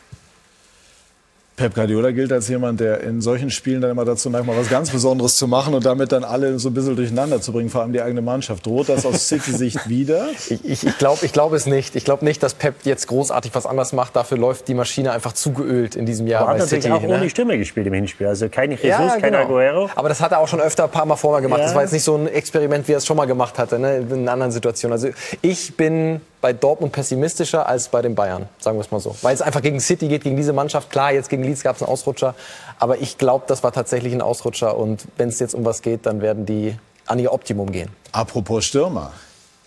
Pep Guardiola gilt als jemand, der in solchen Spielen dann immer dazu neigt, mal was ganz Besonderes zu machen und damit dann alle so ein bisschen durcheinander zu bringen, vor allem die eigene Mannschaft. Droht das aus City-Sicht wieder? Ich, ich, ich glaube ich glaub es nicht. Ich glaube nicht, dass Pep jetzt großartig was anders macht. Dafür läuft die Maschine einfach zu geölt in diesem Jahr Er hat natürlich City. auch ne? ohne Stürmer gespielt im Hinspiel. Also kein Jesus, kein Aguero. Aber das hat er auch schon öfter ein paar Mal vorher gemacht. Ja. Das war jetzt nicht so ein Experiment, wie er es schon mal gemacht hatte, ne? in einer anderen Situation. Also ich bin bei Dortmund pessimistischer als bei den Bayern, sagen wir es mal so. Weil es einfach gegen City geht, gegen diese Mannschaft. Klar, jetzt gegen Leeds gab es einen Ausrutscher. Aber ich glaube, das war tatsächlich ein Ausrutscher. Und wenn es jetzt um was geht, dann werden die an ihr Optimum gehen. Apropos Stürmer.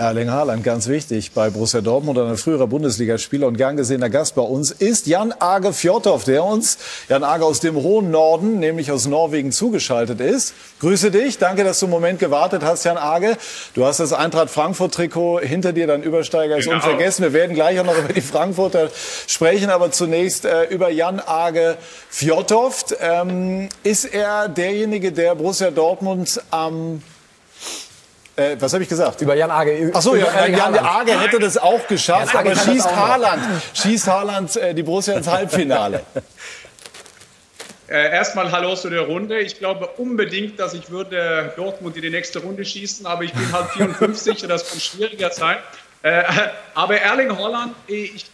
Erling Haaland, ganz wichtig bei Borussia Dortmund, ein früherer Bundesligaspieler und gern gesehener Gast bei uns, ist Jan Age Fjordhoff, der uns, Jan Age aus dem hohen Norden, nämlich aus Norwegen, zugeschaltet ist. Grüße dich, danke, dass du einen Moment gewartet hast, Jan Age. Du hast das Eintracht Frankfurt-Trikot hinter dir, dein Übersteiger ist Genau. unvergessen. Wir werden gleich auch noch über die Frankfurter sprechen, aber zunächst äh, über Jan Age Fjordhoff. Ähm, ist er derjenige, der Borussia Dortmund am äh, was habe ich gesagt? Über Jan Age. Ach so, ja, Jan Haaland. Age hätte das auch geschafft, Jan aber schießt. Haaland, schießt Haaland äh, die Borussia ins Halbfinale. [LAUGHS] Äh, erstmal Hallo zu der Runde. Ich glaube unbedingt, dass ich würde Dortmund in die nächste Runde schießen, aber ich bin halt 54 und das kann schwieriger sein. Äh, aber Erling Holland, ich,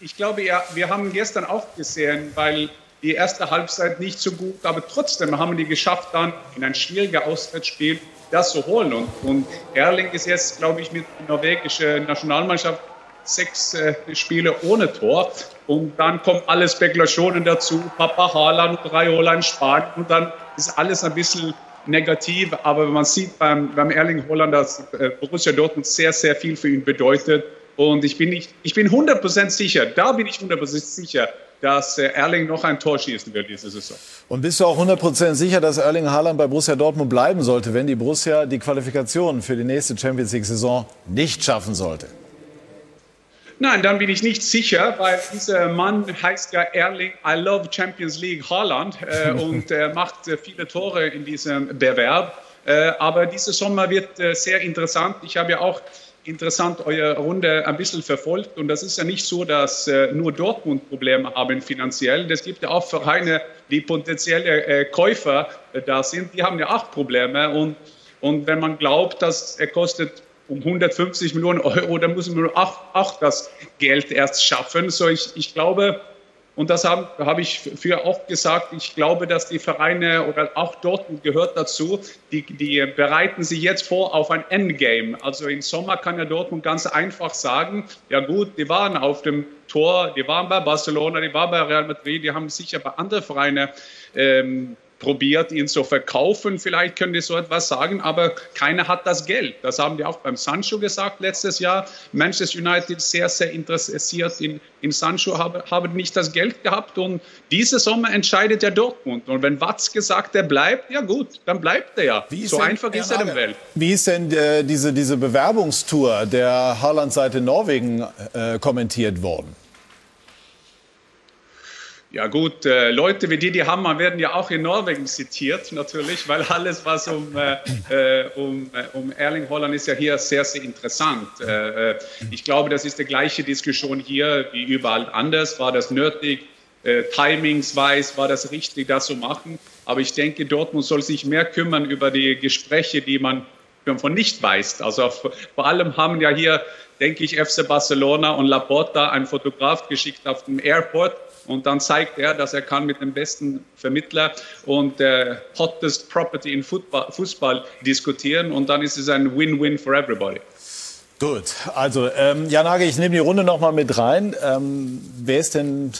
ich glaube, ja, wir haben gestern auch gesehen, weil die erste Halbzeit nicht so gut, aber trotzdem haben die geschafft, dann in ein schwieriges Auswärtsspiel das zu holen. Und, und Erling ist jetzt, glaube ich, mit der norwegischen Nationalmannschaft sechs äh, Spiele ohne Tor. Und dann kommen alle Spekulationen dazu. Papa Haaland, Raiola in Spanien. Und dann ist alles ein bisschen negativ. Aber man sieht beim, beim Erling Holland, dass äh, Borussia Dortmund sehr, sehr viel für ihn bedeutet. Und ich bin, nicht, ich bin 100% sicher, da bin ich 100% sicher, dass äh, Erling noch ein Tor schießen wird diese Saison. Und bist du auch 100% sicher, dass Erling Haaland bei Borussia Dortmund bleiben sollte, wenn die Borussia die Qualifikation für die nächste Champions League-Saison nicht schaffen sollte? Nein, dann bin ich nicht sicher, weil dieser Mann heißt ja Erling I Love Champions League Haaland äh, [LAUGHS] und er macht äh, viele Tore in diesem Bewerb. Äh, aber dieser Sommer wird äh, sehr interessant. Ich habe ja auch interessant eure Runde ein bisschen verfolgt und das ist ja nicht so, dass äh, nur Dortmund Probleme haben finanziell. Es gibt ja auch Vereine, die potenzielle äh, Käufer äh, da sind, die haben ja auch Probleme und, und wenn man glaubt, dass er kostet um 150 Millionen Euro, dann muss man auch, auch das Geld erst schaffen. So ich, ich glaube, Und das habe hab ich für auch gesagt. Ich glaube, dass die Vereine oder auch Dortmund gehört dazu, die, die bereiten sich jetzt vor auf ein Endgame. Also im Sommer kann ja Dortmund ganz einfach sagen, ja gut, die waren auf dem Tor, die waren bei Barcelona, die waren bei Real Madrid, die haben sicher bei anderen Vereinen ähm, probiert, ihn zu verkaufen. Vielleicht können die so etwas sagen, aber keiner hat das Geld. Das haben die auch beim Sancho gesagt letztes Jahr. Manchester United sehr, sehr interessiert in, in Sancho, haben, haben nicht das Geld gehabt und diese Sommer entscheidet der Dortmund. Und wenn Watzke sagt, er bleibt, ja gut, dann bleibt er ja. so denn, einfach ist er im Welt. Wie ist denn äh, diese, diese Bewerbungstour der Haaland-Seite Norwegen äh, kommentiert worden? Ja gut, äh, Leute wie Didi Hammer werden ja auch in Norwegen zitiert, natürlich, weil alles, was um, äh, äh um, äh, um Erling Holland ist ja hier sehr, sehr interessant. Äh, äh, ich glaube, das ist die gleiche Diskussion hier wie überall anders. War das nötig? Timingsweise war das richtig, das zu machen? Aber ich denke, Dortmund soll sich mehr kümmern über die Gespräche, die man von nicht weiß. Also vor allem haben ja hier, denke ich, FC Barcelona und Laporta einen Fotograf geschickt auf dem Airport und dann zeigt er, dass er kann mit dem besten Vermittler und der hottest Property in Football, Fußball diskutieren. Und dann ist es ein Win-Win for everybody. Gut, also ähm, Jan ich nehme die Runde noch mal mit rein. Ähm, wer ist denn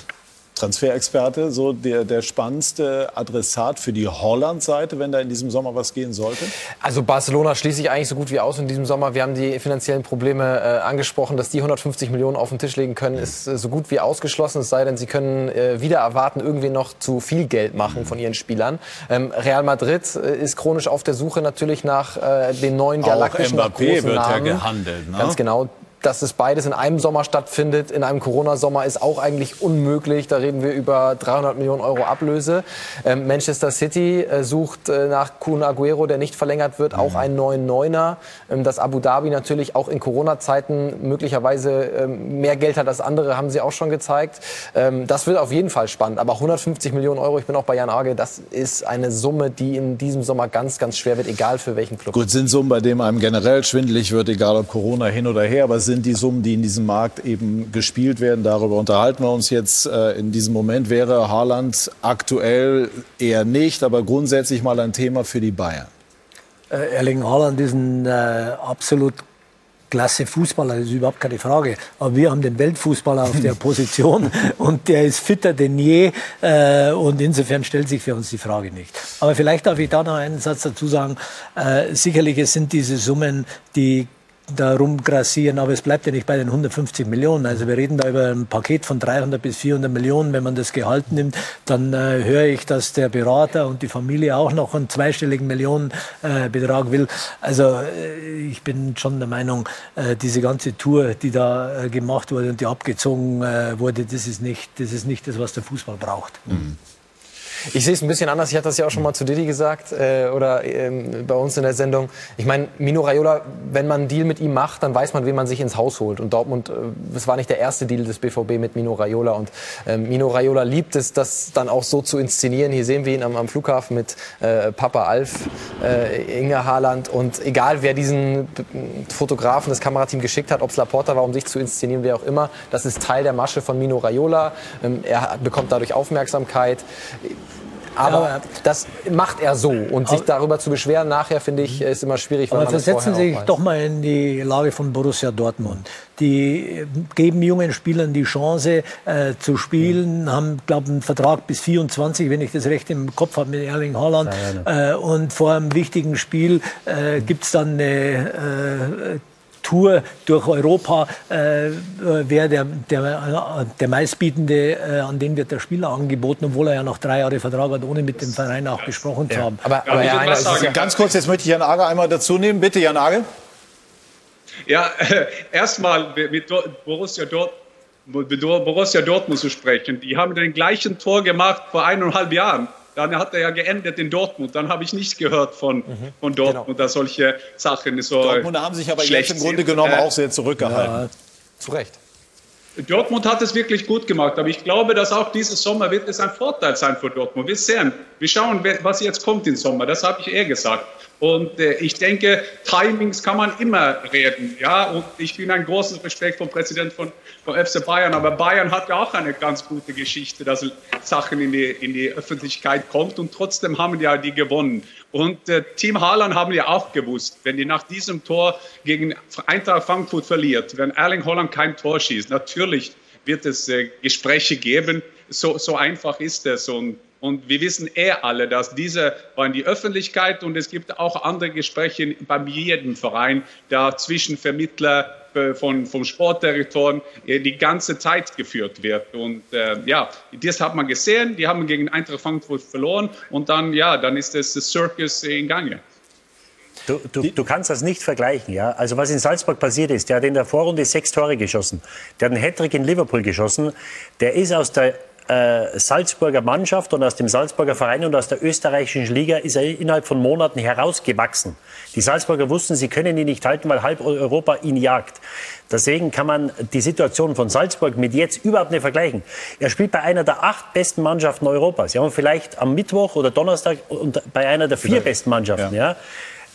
Transferexperte, so der, der spannendste Adressat für die Holland-Seite, wenn da in diesem Sommer was gehen sollte? Also Barcelona schließe ich eigentlich so gut wie aus in diesem Sommer. Wir haben die finanziellen Probleme äh, angesprochen, dass die 150 Millionen auf den Tisch legen können, ist äh, so gut wie ausgeschlossen. Es sei denn, sie können äh, wieder erwarten, irgendwie noch zu viel Geld machen von ihren Spielern. Ähm, Real Madrid äh, ist chronisch auf der Suche natürlich nach äh, den neuen galaktischen Auch Mbappé wird Namen. ja gehandelt. Ne? Ganz genau dass es beides in einem Sommer stattfindet, in einem Corona-Sommer, ist auch eigentlich unmöglich. Da reden wir über 300 Millionen Euro Ablöse. Ähm, Manchester City äh, sucht äh, nach Kun Aguero, der nicht verlängert wird, auch mhm. einen neuen Neuner. Ähm, dass Abu Dhabi natürlich auch in Corona-Zeiten möglicherweise ähm, mehr Geld hat als andere, haben sie auch schon gezeigt. Ähm, das wird auf jeden Fall spannend. Aber 150 Millionen Euro, ich bin auch bei Jan Arge, das ist eine Summe, die in diesem Sommer ganz, ganz schwer wird, egal für welchen Club. Gut, sind Summen, bei denen einem generell schwindelig wird, egal ob Corona hin oder her, aber sind sind die Summen, die in diesem Markt eben gespielt werden. Darüber unterhalten wir uns jetzt. Äh, in diesem Moment wäre Haaland aktuell eher nicht, aber grundsätzlich mal ein Thema für die Bayern. Äh, Erling Haaland ist ein äh, absolut klasse Fußballer, das ist überhaupt keine Frage. Aber wir haben den Weltfußballer auf der [LAUGHS] Position und der ist fitter denn je. Äh, und insofern stellt sich für uns die Frage nicht. Aber vielleicht darf ich da noch einen Satz dazu sagen. Äh, sicherlich, es sind diese Summen, die da rumgrassieren, aber es bleibt ja nicht bei den 150 Millionen. Also wir reden da über ein Paket von 300 bis 400 Millionen. Wenn man das Gehalt nimmt, dann äh, höre ich, dass der Berater und die Familie auch noch einen zweistelligen Millionenbetrag äh, will. Also äh, ich bin schon der Meinung, äh, diese ganze Tour, die da äh, gemacht wurde und die abgezogen äh, wurde, das ist nicht, das ist nicht das, was der Fußball braucht. Mhm. Ich sehe es ein bisschen anders. Ich hatte das ja auch schon mal zu Didi gesagt äh, oder ähm, bei uns in der Sendung. Ich meine, Mino Raiola, wenn man einen Deal mit ihm macht, dann weiß man, wen man sich ins Haus holt. Und Dortmund, äh, das war nicht der erste Deal des BVB mit Mino Raiola. Und äh, Mino Raiola liebt es, das dann auch so zu inszenieren. Hier sehen wir ihn am, am Flughafen mit äh, Papa Alf, äh, Inge Haaland. Und egal, wer diesen Fotografen, das Kamerateam geschickt hat, ob es Laporta war, um sich zu inszenieren, wer auch immer, das ist Teil der Masche von Mino Raiola. Ähm, er bekommt dadurch Aufmerksamkeit. Aber ja. das macht er so. Und sich darüber zu beschweren nachher, finde ich, ist immer schwierig. Aber versetzen Sie sich doch mal in die Lage von Borussia Dortmund. Die geben jungen Spielern die Chance äh, zu spielen, mhm. haben, glaube einen Vertrag bis 24, wenn ich das recht im Kopf habe, mit Erling Haaland. Äh, und vor einem wichtigen Spiel äh, gibt es dann eine äh, Tour durch Europa äh, wäre der, der, der meistbietende, äh, an den wird der Spieler angeboten, obwohl er ja noch drei Jahre Vertrag hat, ohne mit dem Verein auch gesprochen ja. zu haben. Aber, aber ja, Herr ja ganz kurz, jetzt möchte ich Jan Ager einmal dazu nehmen. Bitte, Jan Ager. Ja, äh, erstmal mit Borussia Dortmund. Borussia Dortmund zu sprechen. Die haben den gleichen Tor gemacht vor eineinhalb Jahren. Dann hat er ja geendet in Dortmund. Dann habe ich nichts gehört von, mhm. von Dortmund, genau. dass solche Sachen so. Dortmund haben sich aber jetzt im Grunde genommen äh, auch sehr zurückgehalten. Ja, zu Recht. Dortmund hat es wirklich gut gemacht, aber ich glaube, dass auch dieses Sommer wird es ein Vorteil sein für Dortmund. Wir sehen, wir schauen, was jetzt kommt im Sommer. Das habe ich eher gesagt. Und äh, ich denke, Timings kann man immer reden. Ja? Und ich bin ein großes Respekt vom Präsident von, von FC Bayern. Aber Bayern hat ja auch eine ganz gute Geschichte, dass Sachen in die, in die Öffentlichkeit kommt. Und trotzdem haben ja die gewonnen. Und äh, Team Haaland haben ja auch gewusst, wenn die nach diesem Tor gegen Eintracht Frankfurt verliert, wenn Erling Holland kein Tor schießt, natürlich wird es äh, Gespräche geben. So, so einfach ist es. Und und wir wissen eh alle, dass diese war in die Öffentlichkeit und es gibt auch andere Gespräche bei jedem Verein, da zwischen Vermittler von, vom Sportterritorium äh, die ganze Zeit geführt wird. Und äh, ja, das hat man gesehen. Die haben gegen Eintracht Frankfurt verloren und dann, ja, dann ist das Circus in Gange. Du, du, du, kannst das nicht vergleichen, ja. Also was in Salzburg passiert ist, der hat in der Vorrunde sechs Tore geschossen, der hat einen Hattrick in Liverpool geschossen, der ist aus der äh, Salzburger Mannschaft und aus dem Salzburger Verein und aus der österreichischen Liga ist er innerhalb von Monaten herausgewachsen. Die Salzburger wussten, sie können ihn nicht halten, weil halb Europa ihn jagt. Deswegen kann man die Situation von Salzburg mit jetzt überhaupt nicht vergleichen. Er spielt bei einer der acht besten Mannschaften Europas. Sie haben vielleicht am Mittwoch oder Donnerstag bei einer der vier besten Mannschaften. Ja. ja.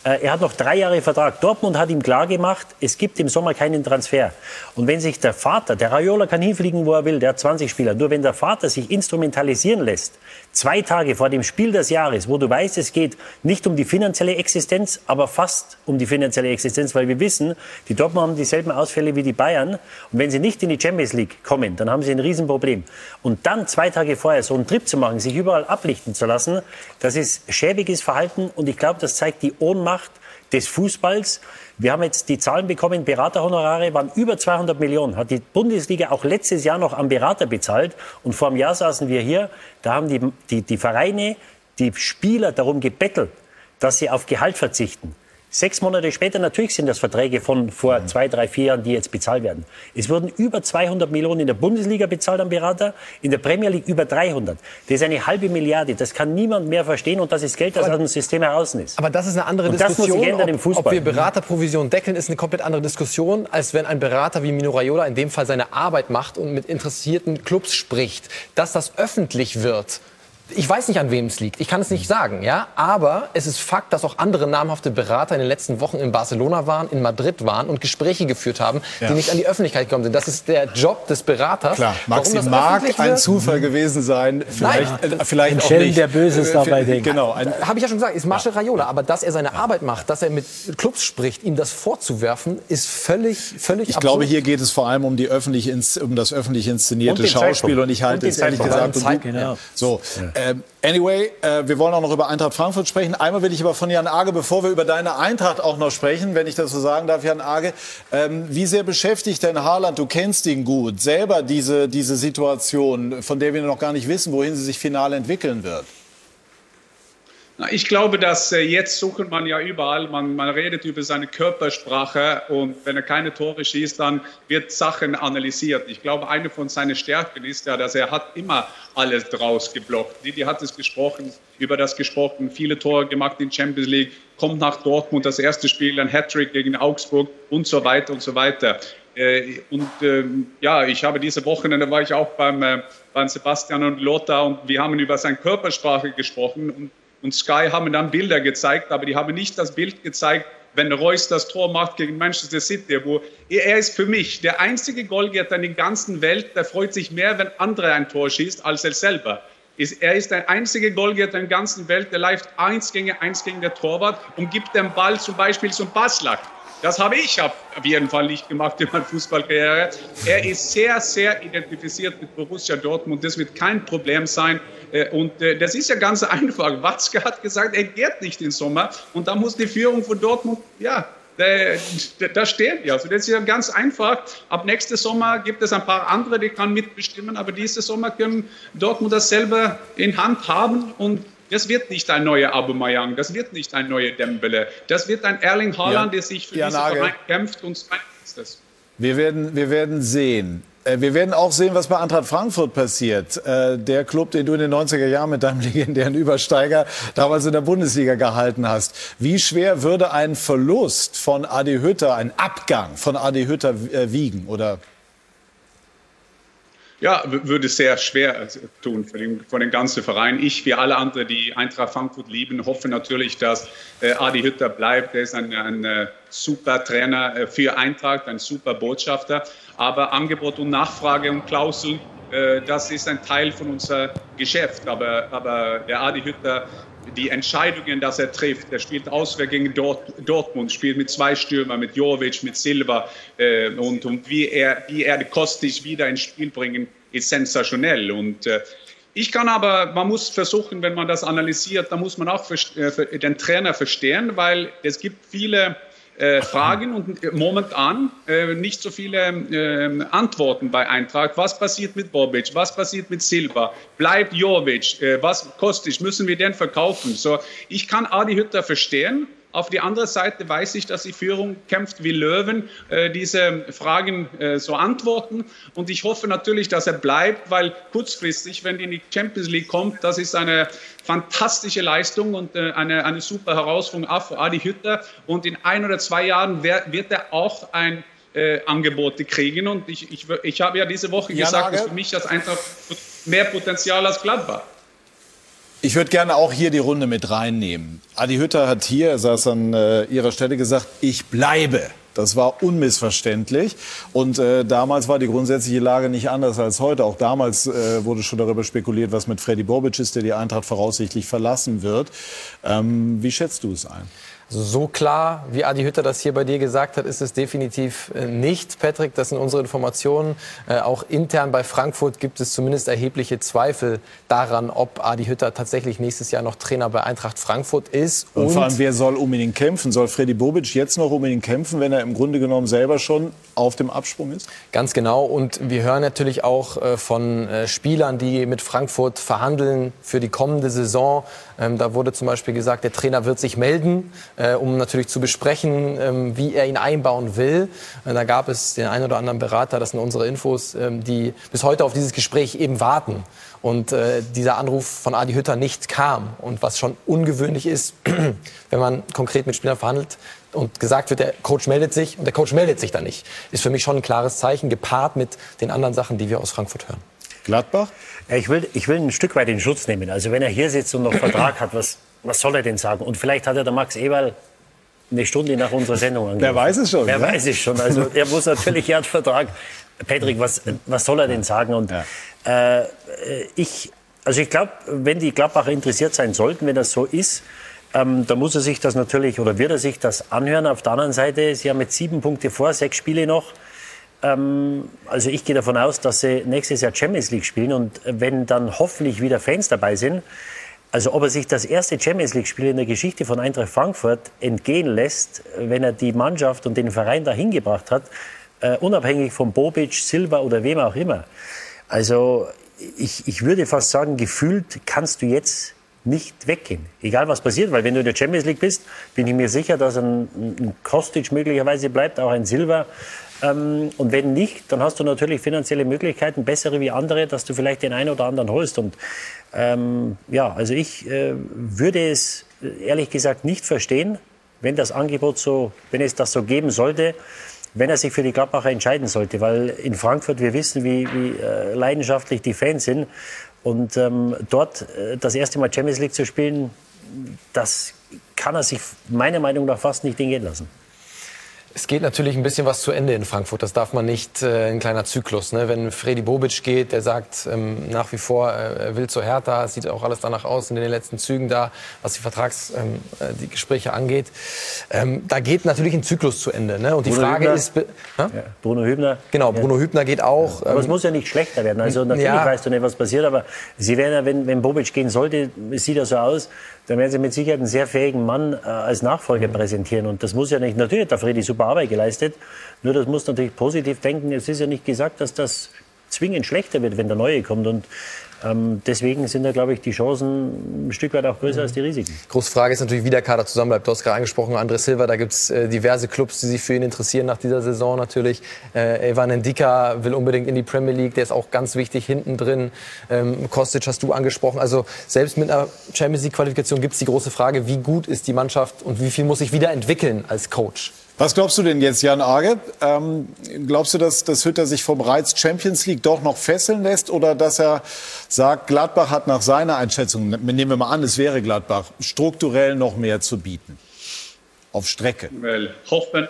Äh, er hat noch drei Jahre Vertrag. Dortmund hat ihm klargemacht, es gibt im Sommer keinen Transfer. Und wenn sich der Vater, der Raiola kann hinfliegen, wo er will, der hat 20 Spieler, nur wenn der Vater sich instrumentalisieren lässt, zwei Tage vor dem Spiel des Jahres, wo du weißt, es geht nicht um die finanzielle Existenz, aber fast um die finanzielle Existenz, weil wir wissen, die Dortmund haben dieselben Ausfälle wie die Bayern. Und wenn sie nicht in die Champions League kommen, dann haben sie ein Riesenproblem. Und dann zwei Tage vorher so einen Trip zu machen, sich überall ablichten zu lassen, das ist schäbiges Verhalten und ich glaube, das zeigt die Ohnmacht des Fußballs. Wir haben jetzt die Zahlen bekommen, Beraterhonorare waren über 200 Millionen. Hat die Bundesliga auch letztes Jahr noch am Berater bezahlt. Und vor einem Jahr saßen wir hier, da haben die, die, die Vereine, die Spieler darum gebettelt, dass sie auf Gehalt verzichten. Sechs Monate später, natürlich sind das Verträge von vor mhm. zwei, drei, vier Jahren, die jetzt bezahlt werden. Es wurden über 200 Millionen in der Bundesliga bezahlt am Berater, in der Premier League über 300. Das ist eine halbe Milliarde. Das kann niemand mehr verstehen und das ist Geld, das aber, aus dem System heraus ist. Aber das ist eine andere und Diskussion. Ob, im Fußball. Ob wir Beraterprovision deckeln, ist eine komplett andere Diskussion, als wenn ein Berater wie Mino Raiola in dem Fall seine Arbeit macht und mit interessierten Clubs spricht. Dass das öffentlich wird, ich weiß nicht, an wem es liegt. Ich kann es nicht sagen, ja. Aber es ist Fakt, dass auch andere namhafte Berater in den letzten Wochen in Barcelona waren, in Madrid waren und Gespräche geführt haben, ja. die nicht an die Öffentlichkeit gekommen sind. Das ist der Job des Beraters. Klar, Maxi mag ein Zufall gewesen sein. Vielleicht, Nein, äh, vielleicht auch nicht. der Böses äh, dabei denkt. Genau. Habe ich ja schon gesagt, ist Marcel Raiola. Aber dass er seine Arbeit macht, dass er mit Clubs spricht, ihm das vorzuwerfen, ist völlig, völlig Ich absurd. glaube, hier geht es vor allem um, die öffentlich, um das öffentlich inszenierte und Schauspiel. Und ich halte es ehrlich gesagt... Genau. So, ähm, anyway, äh, wir wollen auch noch über Eintracht Frankfurt sprechen. Einmal will ich aber von Jan Age, bevor wir über deine Eintracht auch noch sprechen, wenn ich das so sagen darf, Jan Age, ähm, wie sehr beschäftigt denn Haaland, du kennst ihn gut, selber diese, diese Situation, von der wir noch gar nicht wissen, wohin sie sich final entwickeln wird? Ich glaube, dass äh, jetzt sucht man ja überall, man, man redet über seine Körpersprache und wenn er keine Tore schießt, dann wird Sachen analysiert. Ich glaube, eine von seinen Stärken ist ja, dass er hat immer alles draus geblockt. Didi hat es gesprochen, über das gesprochen, viele Tore gemacht in Champions League, kommt nach Dortmund, das erste Spiel, ein Hattrick gegen Augsburg und so weiter und so weiter. Äh, und ähm, ja, ich habe diese Wochenende war ich auch beim, äh, beim Sebastian und Lothar und wir haben über seine Körpersprache gesprochen und und Sky haben dann Bilder gezeigt, aber die haben nicht das Bild gezeigt, wenn Reus das Tor macht gegen Manchester City, wo er ist für mich der einzige Goalgetter in der ganzen Welt, der freut sich mehr, wenn andere ein Tor schießt, als er selber. Er ist der einzige Goalgetter in der ganzen Welt, der läuft eins gegen eins gegen der Torwart und gibt den Ball zum Beispiel zum Baslak. Das habe ich auf jeden Fall nicht gemacht in meiner Fußballkarriere. Er ist sehr, sehr identifiziert mit Borussia Dortmund. Das wird kein Problem sein. Äh, und äh, das ist ja ganz [LAUGHS] einfach. Watzke hat gesagt, er geht nicht im Sommer. Und da muss die Führung von Dortmund, ja, da steht ja. Also das ist ja ganz einfach. Ab nächsten Sommer gibt es ein paar andere, die kann mitbestimmen, aber dieses Sommer können Dortmund das selber in Hand haben und das wird nicht ein neuer Aubameyang, das wird nicht ein neuer Dembele, das wird ein Erling Haaland, ja. der sich für ja, diesen Verein kämpft und sein ist das. Wir werden, wir werden sehen. Äh, wir werden auch sehen, was bei Eintracht Frankfurt passiert. Äh, der Club, den du in den 90er Jahren mit deinem [LAUGHS] legendären Übersteiger damals in der Bundesliga gehalten hast. Wie schwer würde ein Verlust von Adi Hütter, ein Abgang von Adi Hütter äh, wiegen? Oder ja, würde sehr schwer tun für den, für den ganzen Verein. Ich, wie alle anderen, die Eintracht Frankfurt lieben, hoffe natürlich, dass äh, Adi Hütter bleibt. Er ist ein, ein, ein super Trainer äh, für Eintracht, ein super Botschafter. Aber Angebot und Nachfrage und Klauseln, äh, das ist ein Teil von unserem Geschäft. Aber, aber der Adi Hütter die Entscheidungen, dass er trifft. Er spielt auswärts gegen Dortmund, spielt mit zwei Stürmern, mit Jovic, mit Silva äh, und, und wie er, wie er Kostic wieder ins Spiel bringen, ist sensationell. Und äh, ich kann aber, man muss versuchen, wenn man das analysiert, dann muss man auch äh, den Trainer verstehen, weil es gibt viele äh, Fragen und äh, momentan äh, nicht so viele äh, Antworten bei Eintracht. Was passiert mit Bobic? Was passiert mit Silva? Bleibt Jovic? Äh, was kostet? Müssen wir den verkaufen? So, ich kann Adi Hütter verstehen. Auf die andere Seite weiß ich, dass die Führung kämpft wie Löwen, äh, diese Fragen äh, so antworten. Und ich hoffe natürlich, dass er bleibt, weil kurzfristig, wenn die in die Champions League kommt, das ist eine fantastische Leistung und äh, eine, eine super Herausforderung auch für Adi Hütter. Und in ein oder zwei Jahren wer, wird er auch ein äh, Angebote kriegen. Und ich, ich, ich habe ja diese Woche ja, gesagt, dass für mich das einfach mehr Potenzial als Gladbach. Ich würde gerne auch hier die Runde mit reinnehmen. Adi Hütter hat hier, er saß an äh, ihrer Stelle gesagt, ich bleibe. Das war unmissverständlich. Und äh, damals war die grundsätzliche Lage nicht anders als heute. Auch damals äh, wurde schon darüber spekuliert, was mit Freddy Bobic ist, der die Eintracht voraussichtlich verlassen wird. Ähm, wie schätzt du es ein? Also so klar, wie Adi Hütter das hier bei dir gesagt hat, ist es definitiv äh, nicht, Patrick. Das sind unsere Informationen. Äh, auch intern bei Frankfurt gibt es zumindest erhebliche Zweifel daran, ob Adi Hütter tatsächlich nächstes Jahr noch Trainer bei Eintracht Frankfurt ist. Und, Und vor allem, wer soll unbedingt kämpfen? Soll Freddy Bobic jetzt noch unbedingt kämpfen, wenn er im Grunde genommen selber schon auf dem Absprung ist? Ganz genau. Und wir hören natürlich auch äh, von Spielern, die mit Frankfurt verhandeln für die kommende Saison. Ähm, da wurde zum Beispiel gesagt, der Trainer wird sich melden äh, um natürlich zu besprechen, ähm, wie er ihn einbauen will. Äh, da gab es den einen oder anderen Berater, das sind unsere Infos, ähm, die bis heute auf dieses Gespräch eben warten. Und äh, dieser Anruf von Adi Hütter nicht kam. Und was schon ungewöhnlich ist, [CLEARS THROAT] wenn man konkret mit Spielern verhandelt, und gesagt wird, der Coach meldet sich und der Coach meldet sich dann nicht, ist für mich schon ein klares Zeichen, gepaart mit den anderen Sachen, die wir aus Frankfurt hören. Gladbach? Ich will, ich will ein Stück weit in Schutz nehmen. Also wenn er hier sitzt und noch Vertrag hat, was was soll er denn sagen? Und vielleicht hat ja der Max Eberl eine Stunde nach unserer Sendung angerufen. Wer weiß es schon. Wer ja? weiß es schon. Also er muss natürlich, er hat Vertrag. Patrick, was, was soll er denn sagen? Und ja. äh, ich, also ich glaube, wenn die Gladbacher interessiert sein sollten, wenn das so ist, ähm, da muss er sich das natürlich oder wird er sich das anhören. Auf der anderen Seite, sie haben jetzt sieben Punkte vor, sechs Spiele noch. Ähm, also ich gehe davon aus, dass sie nächstes Jahr Champions League spielen und wenn dann hoffentlich wieder Fans dabei sind, also ob er sich das erste Champions League-Spiel in der Geschichte von Eintracht Frankfurt entgehen lässt, wenn er die Mannschaft und den Verein dahin gebracht hat, uh, unabhängig von Bobic, Silva oder wem auch immer. Also ich, ich würde fast sagen, gefühlt kannst du jetzt nicht weggehen. Egal was passiert, weil wenn du in der Champions League bist, bin ich mir sicher, dass ein, ein Kostic möglicherweise bleibt, auch ein Silva. Ähm, und wenn nicht, dann hast du natürlich finanzielle Möglichkeiten, bessere wie andere, dass du vielleicht den einen oder anderen holst. Und ähm, ja, also ich äh, würde es äh, ehrlich gesagt nicht verstehen, wenn das Angebot so, wenn es das so geben sollte, wenn er sich für die Gladbacher entscheiden sollte, weil in Frankfurt wir wissen, wie, wie äh, leidenschaftlich die Fans sind und ähm, dort äh, das erste Mal Champions League zu spielen, das kann er sich meiner Meinung nach fast nicht entgehen lassen. Es geht natürlich ein bisschen was zu Ende in Frankfurt. Das darf man nicht äh, ein kleiner Zyklus. Ne? Wenn Freddy Bobic geht, der sagt ähm, nach wie vor, äh, er will zu Hertha, sieht auch alles danach aus in den letzten Zügen da, was die Vertrags, ähm, äh, die Gespräche angeht. Ähm, da geht natürlich ein Zyklus zu Ende. Ne? Und die Bruno Frage Hübner. ist, ja, Bruno Hübner. Genau, Bruno ja. Hübner geht auch. aber es ähm, muss ja nicht schlechter werden. Also natürlich ja. weißt du nicht, was passiert, aber sie werden ja, wenn, wenn Bobic gehen sollte, es sieht ja so aus, dann werden sie mit Sicherheit einen sehr fähigen Mann äh, als Nachfolger präsentieren. Und das muss ja nicht, natürlich hat der Freddy super Arbeit geleistet, nur das muss natürlich positiv denken. Es ist ja nicht gesagt, dass das zwingend schlechter wird, wenn der Neue kommt. Und deswegen sind da, glaube ich, die Chancen ein Stück weit auch größer als die Risiken. Große Frage ist natürlich, wie der Kader zusammenbleibt. Du hast gerade angesprochen, André Silva, da gibt es äh, diverse Clubs, die sich für ihn interessieren nach dieser Saison natürlich. Äh, Evan Ndika will unbedingt in die Premier League, der ist auch ganz wichtig hinten drin. Ähm, Kostic hast du angesprochen. Also selbst mit einer Champions League-Qualifikation gibt es die große Frage, wie gut ist die Mannschaft und wie viel muss sich wieder entwickeln als Coach? Was glaubst du denn jetzt, Jan Arge? Ähm, glaubst du, dass, dass Hütter sich vom Reiz Champions League doch noch fesseln lässt oder dass er sagt, Gladbach hat nach seiner Einschätzung, nehmen wir mal an, es wäre Gladbach, strukturell noch mehr zu bieten? Auf Strecke. Well, hoffen,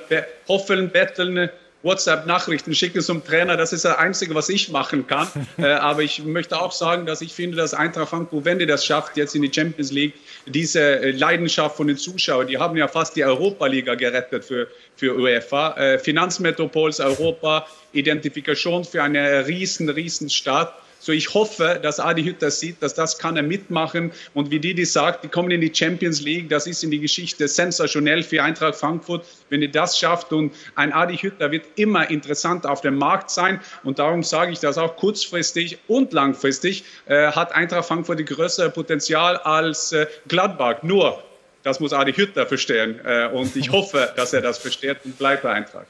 hoffen, betteln, WhatsApp-Nachrichten schicken zum Trainer. Das ist das Einzige, was ich machen kann. [LAUGHS] äh, aber ich möchte auch sagen, dass ich finde, dass Eintracht Frankfurt, wenn die das schafft, jetzt in die Champions League, diese äh, Leidenschaft von den Zuschauern, die haben ja fast die Europa-Liga gerettet für, für UEFA. Äh, Finanzmetropols Europa, Identifikation für eine riesen, riesen Stadt. So, ich hoffe, dass Adi Hütter sieht, dass das kann er mitmachen. Und wie Didi sagt, die kommen in die Champions League. Das ist in die Geschichte sensationell für Eintracht Frankfurt, wenn ihr das schafft. Und ein Adi Hütter wird immer interessant auf dem Markt sein. Und darum sage ich das auch kurzfristig und langfristig äh, hat Eintracht Frankfurt die größere Potenzial als äh, Gladbach. Nur, das muss Adi Hütter verstehen. Äh, und ich hoffe, [LAUGHS] dass er das versteht und bleibt bei Eintracht.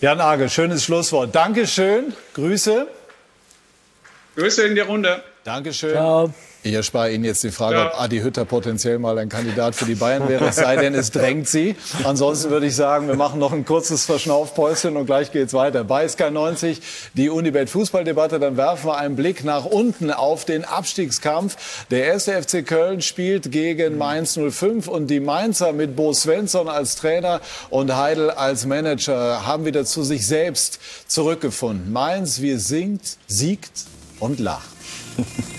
Jan Agel, schönes Schlusswort. Dankeschön. Grüße. Grüße in die Runde. Dankeschön. Ciao. Ich erspare Ihnen jetzt die Frage, ja. ob Adi Hütter potenziell mal ein Kandidat für die Bayern wäre, es sei denn, es drängt Sie. Ansonsten würde ich sagen, wir machen noch ein kurzes Verschnaufpäuschen und gleich geht's weiter. Bei SK90 die Unibet Fußballdebatte, dann werfen wir einen Blick nach unten auf den Abstiegskampf. Der erste FC Köln spielt gegen Mainz 05 und die Mainzer mit Bo Svensson als Trainer und Heidel als Manager haben wieder zu sich selbst zurückgefunden. Mainz, wir singt, siegt und lacht. [LAUGHS]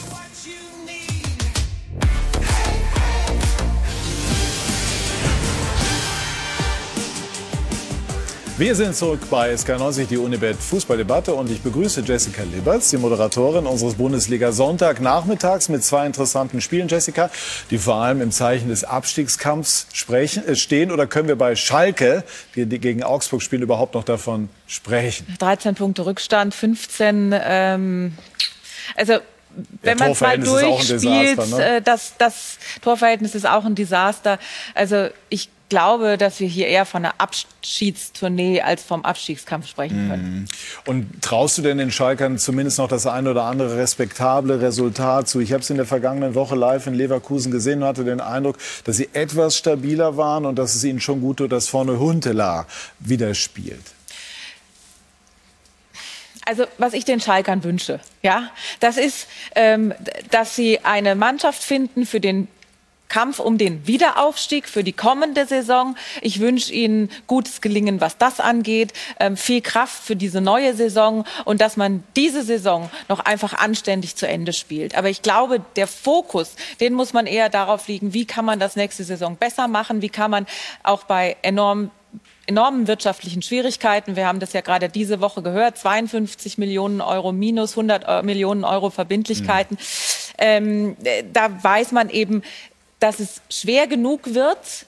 Wir sind zurück bei SK90, die Unibet Fußballdebatte und ich begrüße Jessica Liberts, die Moderatorin unseres Bundesliga Sonntagnachmittags mit zwei interessanten Spielen, Jessica, die vor allem im Zeichen des Abstiegskampfs sprechen, äh, stehen. Oder können wir bei Schalke, die, die gegen Augsburg spielen, überhaupt noch davon sprechen? 13 Punkte Rückstand, 15. Ähm, also wenn man es mal durchspielt, Desaster, ne? Äh, das, das Torverhältnis ist auch ein Desaster. Also ich glaube, dass wir hier eher von einer Abschiedstournee als vom Abstiegskampf sprechen können. Mhm. Und traust du denn den Schalkern zumindest noch das ein oder andere respektable Resultat zu? Ich habe es in der vergangenen Woche live in Leverkusen gesehen und hatte den Eindruck, dass sie etwas stabiler waren und dass es ihnen schon gut tut, dass vorne Huntela wieder spielt. Also was ich den Schalkern wünsche, ja, das ist, ähm, dass sie eine Mannschaft finden für den Kampf um den Wiederaufstieg für die kommende Saison. Ich wünsche Ihnen gutes Gelingen, was das angeht, ähm, viel Kraft für diese neue Saison und dass man diese Saison noch einfach anständig zu Ende spielt. Aber ich glaube, der Fokus, den muss man eher darauf liegen, wie kann man das nächste Saison besser machen, wie kann man auch bei enorm enormen wirtschaftlichen Schwierigkeiten. Wir haben das ja gerade diese Woche gehört. 52 Millionen Euro minus 100 äh, Millionen Euro Verbindlichkeiten. Mhm. Ähm, da weiß man eben, dass es schwer genug wird,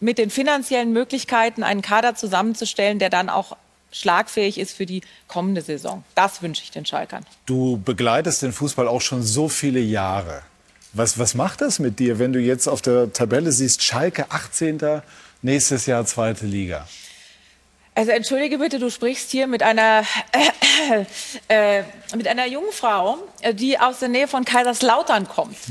mit den finanziellen Möglichkeiten einen Kader zusammenzustellen, der dann auch schlagfähig ist für die kommende Saison. Das wünsche ich den Schalkern. Du begleitest den Fußball auch schon so viele Jahre. Was, was macht das mit dir, wenn du jetzt auf der Tabelle siehst, Schalke 18. nächstes Jahr zweite Liga? Also entschuldige bitte, du sprichst hier mit einer, äh, äh, mit einer jungen Frau, äh, die aus der Nähe von Kaiserslautern kommt. [LAUGHS]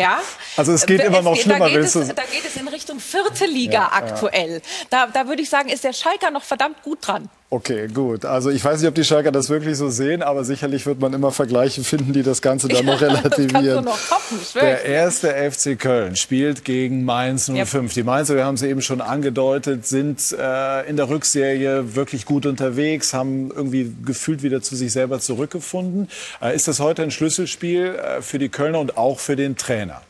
Ja? Also es geht immer noch schlimmer. Da geht, es, da geht es in Richtung vierte Liga ja, aktuell. Ja. Da, da würde ich sagen, ist der Schalker noch verdammt gut dran. Okay, gut. Also ich weiß nicht, ob die Schalker das wirklich so sehen, aber sicherlich wird man immer Vergleiche finden, die das Ganze dann [LAUGHS] noch relativieren. Noch toppen, der erste FC Köln spielt gegen Mainz 05. Yep. Die Mainzer, wir haben sie eben schon angedeutet, sind äh, in der Rückserie wirklich gut unterwegs, haben irgendwie gefühlt wieder zu sich selber zurückgefunden. Äh, ist das heute ein Schlüsselspiel äh, für die Kölner und auch für den Trainer?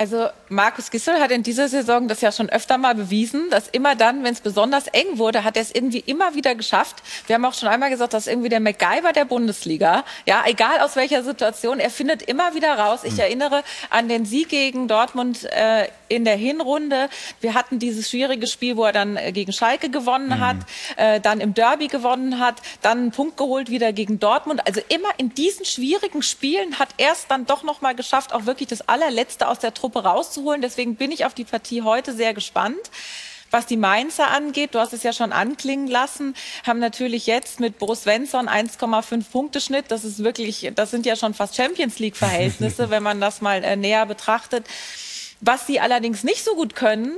Also Markus Gissel hat in dieser Saison das ja schon öfter mal bewiesen, dass immer dann, wenn es besonders eng wurde, hat er es irgendwie immer wieder geschafft. Wir haben auch schon einmal gesagt, dass irgendwie der MacGyver der Bundesliga, ja, egal aus welcher Situation, er findet immer wieder raus. Ich mhm. erinnere an den Sieg gegen Dortmund äh, in der Hinrunde. Wir hatten dieses schwierige Spiel, wo er dann äh, gegen Schalke gewonnen mhm. hat, äh, dann im Derby gewonnen hat, dann einen Punkt geholt wieder gegen Dortmund. Also immer in diesen schwierigen Spielen hat er es dann doch noch mal geschafft, auch wirklich das allerletzte aus der Truppe Truppe rauszuholen. Deswegen bin ich auf die Partie heute sehr gespannt. Was die Mainzer angeht, du hast es ja schon anklingen lassen, haben natürlich jetzt mit Boris Svensson 1,5 Punkte Schnitt. Das ist wirklich, das sind ja schon fast Champions League Verhältnisse, [LAUGHS] wenn man das mal äh, näher betrachtet. Was sie allerdings nicht so gut können,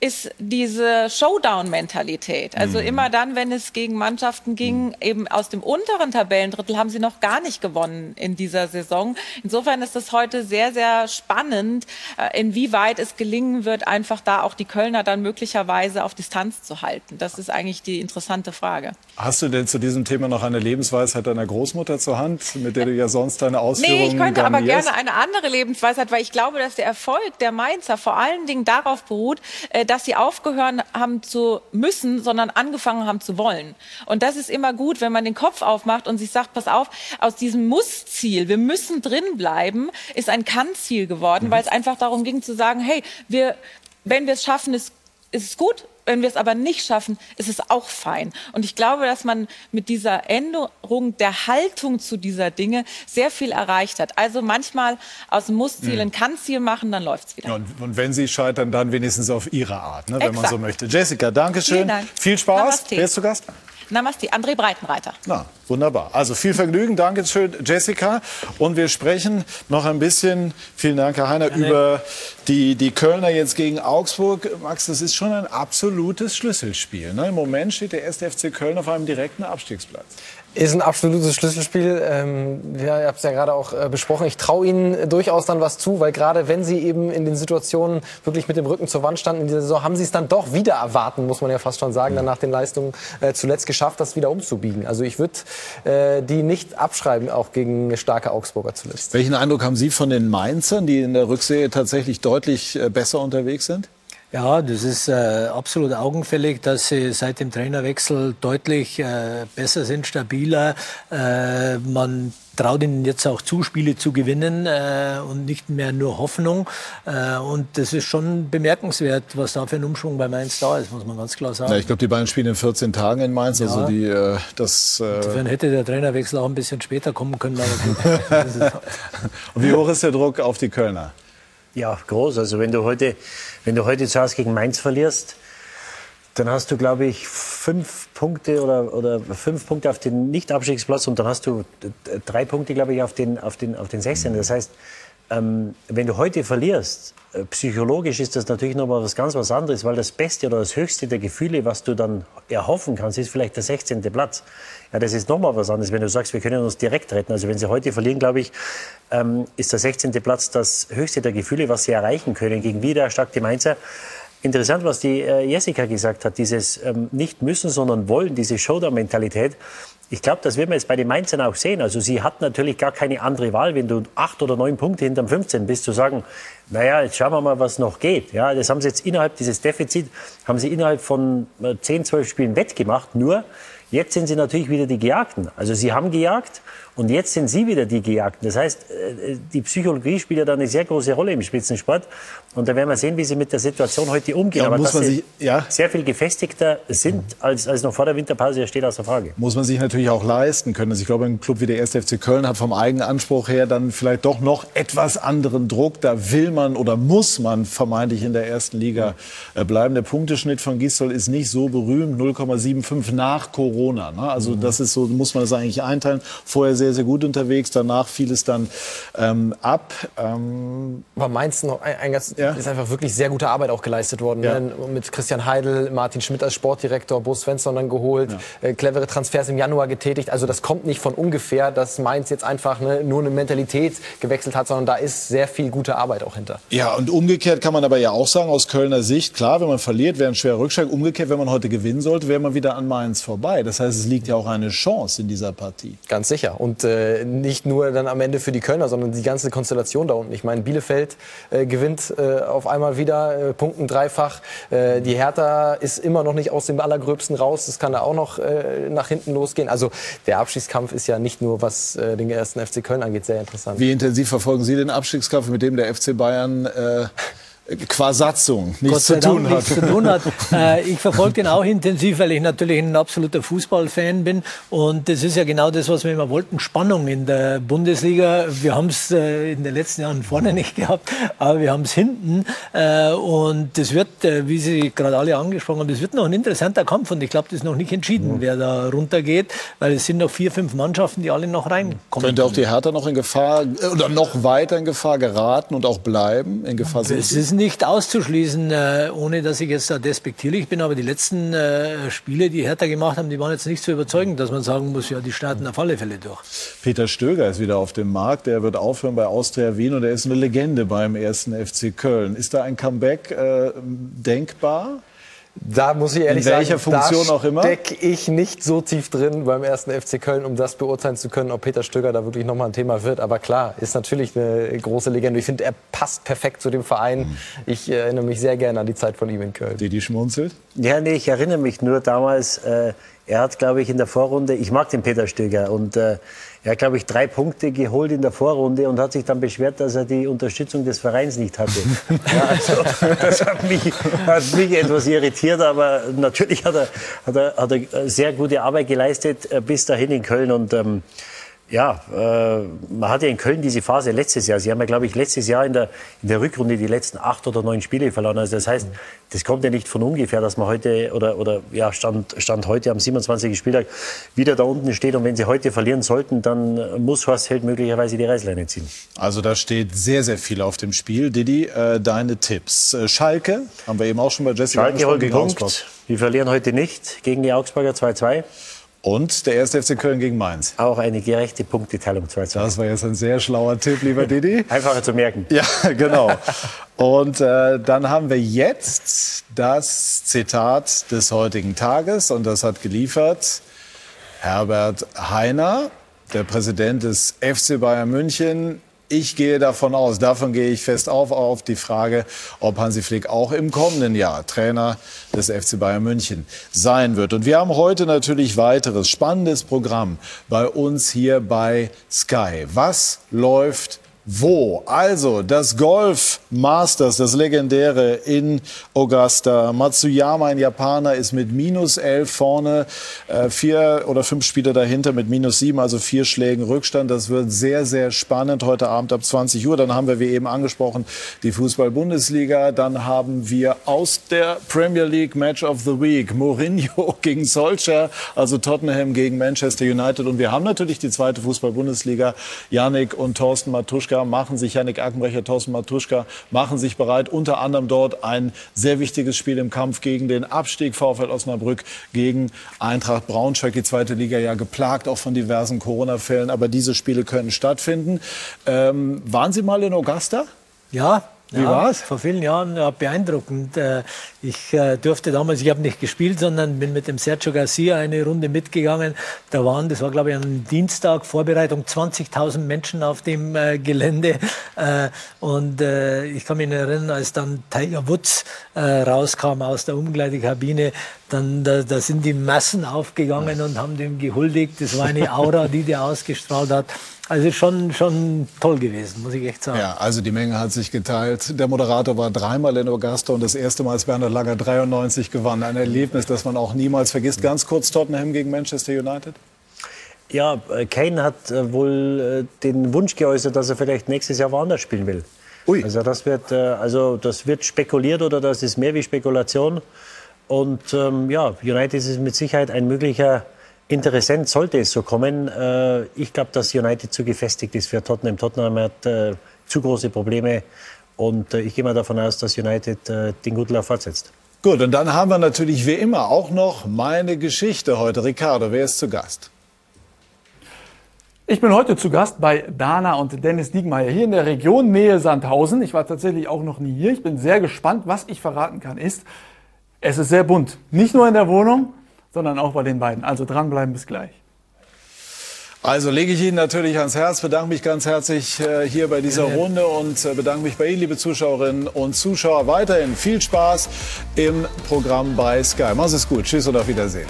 ist diese Showdown-Mentalität. Also mhm. immer dann, wenn es gegen Mannschaften ging, mhm. eben aus dem unteren Tabellendrittel, haben sie noch gar nicht gewonnen in dieser Saison. Insofern ist es heute sehr, sehr spannend, äh, inwieweit es gelingen wird, einfach da auch die Kölner dann möglicherweise auf Distanz zu halten. Das ist eigentlich die interessante Frage. Hast du denn zu diesem Thema noch eine Lebensweisheit deiner Großmutter zur Hand, mit der du ja sonst deine Ausführungen Nee, ich könnte aber gerne eine andere Lebensweisheit, weil ich glaube, dass der Erfolg der Mainzer vor allen Dingen darauf beruht, äh, dass sie aufgehört haben zu müssen, sondern angefangen haben zu wollen. Und das ist immer gut, wenn man den Kopf aufmacht und sich sagt, pass auf, aus diesem Muss-Ziel, wir müssen drin bleiben, ist ein Kann-Ziel geworden, mhm. weil es einfach darum ging zu sagen, hey, wir, wenn wir es schaffen, ist, ist es gut wenn wir es aber nicht schaffen, ist es auch fein. Und ich glaube, dass man mit dieser Änderung der Haltung zu dieser Dinge sehr viel erreicht hat. Also manchmal aus dem Muss-Ziel mhm. ein Kann-Ziel machen, dann läuft es wieder. Und, und, wenn Sie scheitern, dann wenigstens auf Ihre Art, ne, wenn man so möchte. Jessica, danke schön. Dank. Viel Spaß. Namaste. Wer ist zu Gast? Namaste, André Breitenreiter. Na, wunderbar. Also viel Vergnügen. Danke schön, Jessica. Und wir sprechen noch ein bisschen, vielen Dank, Herr Heiner, ja, über die, die Kölner jetzt gegen Augsburg. Max, das ist schon ein absolutes Schlüsselspiel. Ne? Im Moment steht der 1. FC Köln auf einem direkten Abstiegsplatz. Ist ein absolutes Schlüsselspiel. Ähm, ja, ihr habt es ja gerade auch äh, besprochen. Ich traue Ihnen durchaus dann was zu, weil gerade wenn Sie eben in den Situationen wirklich mit dem Rücken zur Wand standen in dieser Saison, haben Sie es dann doch wieder erwarten, muss man ja fast schon sagen, dann nach den Leistungen äh, zuletzt geschafft, das wieder umzubiegen. Also ich würde äh, die nicht abschreiben, auch gegen starke Augsburger zuletzt. Welchen Eindruck haben Sie von den Mainzern, die in der Rückserie tatsächlich deutlich äh, besser unterwegs sind? Ja, das ist äh, absolut augenfällig, dass sie seit dem Trainerwechsel deutlich äh, besser sind, stabiler. Äh, man traut ihnen jetzt auch zu, Spiele zu gewinnen äh, und nicht mehr nur Hoffnung. Äh, und das ist schon bemerkenswert, was da für ein Umschwung bei Mainz da ist, muss man ganz klar sagen. Ja, ich glaube, die beiden spielen in 14 Tagen in Mainz. Also ja. Also die, äh, das, äh Insofern hätte der Trainerwechsel auch ein bisschen später kommen können. [LAUGHS] und wie hoch ist der Druck auf die Kölner? Ja, groß. Also wenn du heute, wenn du heute zu Hause gegen Mainz verlierst, dann hast du, glaube ich, fünf Punkte oder, oder fünf Punkte auf den Nicht-Abstiegsplatz und dann hast du drei Punkte, glaube ich, auf den, auf den, auf den 16. Das heißt, ähm, wenn du heute verlierst, äh, psychologisch ist das natürlich noch mal was ganz was anderes, weil das Beste oder das Höchste der Gefühle, was du dann erhoffen kannst, ist vielleicht der 16. Platz. Ja, das ist noch mal was anderes, wenn du sagst, wir können uns direkt retten. Also wenn sie heute verlieren, glaube ich, ähm, ist der 16. Platz das Höchste der Gefühle, was sie erreichen können gegen wieder starke Mainzer. Interessant, was die äh, Jessica gesagt hat, dieses ähm, nicht müssen, sondern wollen, diese Showdown-Mentalität. Ich glaube, das werden wir jetzt bei den Mainzern auch sehen. Also sie hat natürlich gar keine andere Wahl, wenn du acht oder neun Punkte hinterm 15 bist, zu sagen, naja, jetzt schauen wir mal, was noch geht. Ja, das haben sie jetzt innerhalb dieses Defizit, haben sie innerhalb von äh, zehn, zwölf Spielen wettgemacht. Nur, jetzt sind sie natürlich wieder die Gejagten. Also sie haben gejagt und jetzt sind sie wieder die Gejagten. Das heißt, äh, die Psychologie spielt ja da eine sehr große Rolle im Spitzensport. Und da werden wir sehen, wie sie mit der Situation heute umgehen. Ja, Aber dass sie ja. sehr viel gefestigter sind als, als noch vor der Winterpause, steht außer Frage. Muss man sich natürlich auch leisten können. Also ich glaube, ein Club wie der 1. FC Köln hat vom eigenen Anspruch her dann vielleicht doch noch etwas anderen Druck. Da will man oder muss man vermeintlich in der ersten Liga äh, bleiben. Der Punkteschnitt von Gisdol ist nicht so berühmt, 0,75 nach Corona. Ne? Also mhm. das ist so, muss man das eigentlich einteilen. Vorher sehr, sehr gut unterwegs, danach fiel es dann ähm, ab. Ähm Aber Mainz noch ein, ein ganz, ja? ist einfach wirklich sehr gute Arbeit auch geleistet worden. Ja. Ne? Mit Christian Heidel, Martin Schmidt als Sportdirektor, Bo Svensson dann geholt, ja. äh, clevere Transfers im Januar getätigt. Also das kommt nicht von ungefähr, dass Mainz jetzt einfach ne, nur eine Mentalität gewechselt hat, sondern da ist sehr viel gute Arbeit auch hinter. Ja, und umgekehrt kann man aber ja auch sagen, aus Kölner Sicht, klar, wenn man verliert, wäre ein schwerer Rückschlag. Umgekehrt, wenn man heute gewinnen sollte, wäre man wieder an Mainz vorbei. Das heißt, es liegt ja auch eine Chance in dieser Partie. Ganz sicher. Und Äh, nicht nur dann am Ende für die Kölner, sondern die ganze Konstellation da unten. Ich meine, Bielefeld äh, gewinnt äh, auf einmal wieder, äh, punkten dreifach. Äh, die Hertha ist immer noch nicht aus dem Allergröbsten raus. Das kann da auch noch äh, nach hinten losgehen. Also der Abstiegskampf ist ja nicht nur, was den ersten FC Köln angeht, sehr interessant. Wie intensiv verfolgen Sie den Abstiegskampf, mit dem der FC Bayern äh, qua Satzung nichts zu tun Dank hat? nichts zu tun hat. [LAUGHS] Äh, ich verfolge den auch intensiv, weil ich natürlich ein absoluter Fußballfan bin. Und das ist ja genau das, was wir immer wollten. Spannung in der Bundesliga. Wir haben es äh, in den letzten Jahren vorne [LAUGHS] nicht gehabt, aber wir haben es hinten. Äh, und das wird, wie Sie gerade alle angesprochen haben, das wird noch ein interessanter Kampf. Und ich glaube, das ist noch nicht entschieden, wer da runtergeht, weil es sind noch vier, fünf Mannschaften, die alle noch reinkommen. Könnte auch die Hertha noch in Gefahr oder noch weiter in Gefahr geraten und auch bleiben? In Gefahr sind nicht auszuschließen, äh, ohne dass ich jetzt da despektierlich bin, aber die letzten äh, Spiele, die Hertha gemacht haben, die waren jetzt nicht so überzeugend, dass man sagen muss, ja, die starten auf alle Fälle durch. Peter Stöger ist wieder auf dem Markt. Der wird aufhören bei Austria Wien und er ist eine Legende beim ersten FC Köln. Ist da ein Comeback äh, denkbar? Da muss ich ehrlich In welcher sagen, Funktion da auch immer? stecke ich nicht so tief drin beim ersten FC Köln, um das beurteilen zu können, ob Peter Stöger da wirklich nochmal ein Thema wird. Aber klar, ist natürlich eine große Legende. Ich finde, er passt perfekt zu dem Verein. Ich äh, erinnere mich sehr gerne an die Zeit von ihm in Köln. Didi schmunzelt. Ja, nee, ich erinnere mich nur damals, äh, er hat, glaube ich, in der Vorrunde, ich mag den Peter Stöger, und äh, er hat, glaube ich, drei Punkte geholt in der Vorrunde und hat sich dann beschwert, dass er die Unterstützung des Vereins nicht hatte. [LAUGHS] ja, also, das hat mich, hat mich etwas irritiert, aber natürlich hat er, hat er, hat er sehr gute Arbeit geleistet äh, bis dahin in Köln und ähm, ja, äh, man hatte in Köln diese Phase letztes Jahr. Sie haben ja, glaube ich, letztes Jahr in der, in der Rückrunde die letzten acht oder neun Spiele verloren. Also das heißt, das kommt ja nicht von ungefähr, dass man heute oder, oder ja, Stand, Stand heute am 27. Spieltag wieder da unten steht. Und wenn sie heute verlieren sollten, dann muss Horst Held möglicherweise die Reißleine ziehen. Also da steht sehr, sehr viel auf dem Spiel. Didi, äh, deine Tipps. Äh, Schalke, haben wir eben auch schon bei Jesse Schalke holt gegen Punkt. Augsburg. Wir verlieren heute nicht gegen die Augsburger 2-2. Und der erste FC Köln gegen Mainz. Auch eine gerechte Punkteteilung 2-2. Das war jetzt ein sehr schlauer Tipp, lieber Didi. [LAUGHS] Einfacher zu merken. Ja, genau. Und äh, dann haben wir jetzt das Zitat des heutigen Tages und das hat geliefert Herbert Heiner, der Präsident des FC Bayern München. Ich gehe davon aus, davon gehe ich fest auf, auf die Frage, ob Hansi Flick auch im kommenden Jahr Trainer des FC Bayern München sein wird. Und wir haben heute natürlich weiteres spannendes Programm bei uns hier bei Sky. Was läuft wo? Also das Golf Masters, das legendäre in Augusta. Matsuyama, ein Japaner, ist mit minus 11 vorne, äh, vier oder fünf Spieler dahinter mit minus sieben, also vier Schlägen Rückstand. Das wird sehr, sehr spannend heute Abend ab 20 Uhr. Dann haben wir, wie eben angesprochen, die Fußball-Bundesliga. Dann haben wir aus der Premier League Match of the Week Mourinho [LAUGHS] gegen Solskjaer, also Tottenham gegen Manchester United. Und wir haben natürlich die zweite Fußball-Bundesliga. Yannick und Thorsten Matuschka machen sich, Yannick Ackenbrecher, Thorsten Matuschka machen sich bereit. Unter anderem dort ein sehr wichtiges Spiel im Kampf gegen den Abstieg VfL Osnabrück gegen Eintracht Braunschweig. Die zweite Liga ja geplagt auch von diversen Corona-Fällen. Aber diese Spiele können stattfinden. Ähm, waren Sie mal in Augusta? Ja. Wie ja, war's? Vor vielen Jahren ja, beeindruckend. Äh, Ich äh, durfte damals, ich habe nicht gespielt, sondern bin mit dem Sergio Garcia eine Runde mitgegangen. Da waren, das war glaube ich am Dienstag, Vorbereitung 20.000 Menschen auf dem äh, Gelände. Und ich kann mich erinnern, als dann Tiger Woods rauskam aus der Umkleidekabine, dann da, da sind die Massen aufgegangen und haben dem gehuldigt. Das war eine Aura, die der ausgestrahlt hat. Also schon, schon toll gewesen, muss ich echt sagen. Ja, also die Menge hat sich geteilt. Der Moderator war dreimal in Augusta und das erste Mal, als Bernhard Langer 93 gewann. Ein Erlebnis, das man auch niemals vergisst. Ganz kurz Tottenham gegen Manchester United. Ja, äh, Kane hat äh, wohl äh, den Wunsch geäußert, dass er vielleicht nächstes Jahr woanders spielen will. Ui. Also das wird, also das wird spekuliert oder das ist mehr wie Spekulation. Und ähm, ja, United ist mit Sicherheit ein möglicher Interessent, sollte es so kommen. Äh, ich glaube, dass United zu gefestigt ist für Tottenham. Tottenham hat äh, zu große Probleme und äh, ich gehe mal davon aus, dass United äh, den guten Lauf fortsetzt. Gut, und dann haben wir natürlich wie immer auch noch meine Geschichte heute. Ricardo, wer ist zu Gast? Ich bin heute zu Gast bei Dana und Dennis Diegmeier hier in der Region Nähe Sandhausen. Ich war tatsächlich auch noch nie hier. Ich bin sehr gespannt. Was ich verraten kann, ist, es ist sehr bunt. Nicht nur in der Wohnung, sondern auch bei den beiden. Also dranbleiben bis gleich. Also lege ich Ihnen natürlich ans Herz, bedanke mich ganz herzlich äh, hier bei dieser. Runde und äh, bedanke mich bei Ihnen, liebe Zuschauerinnen und Zuschauer. Weiterhin viel Spaß im Programm bei Sky. Machen Sie es gut. Tschüss und auf Wiedersehen.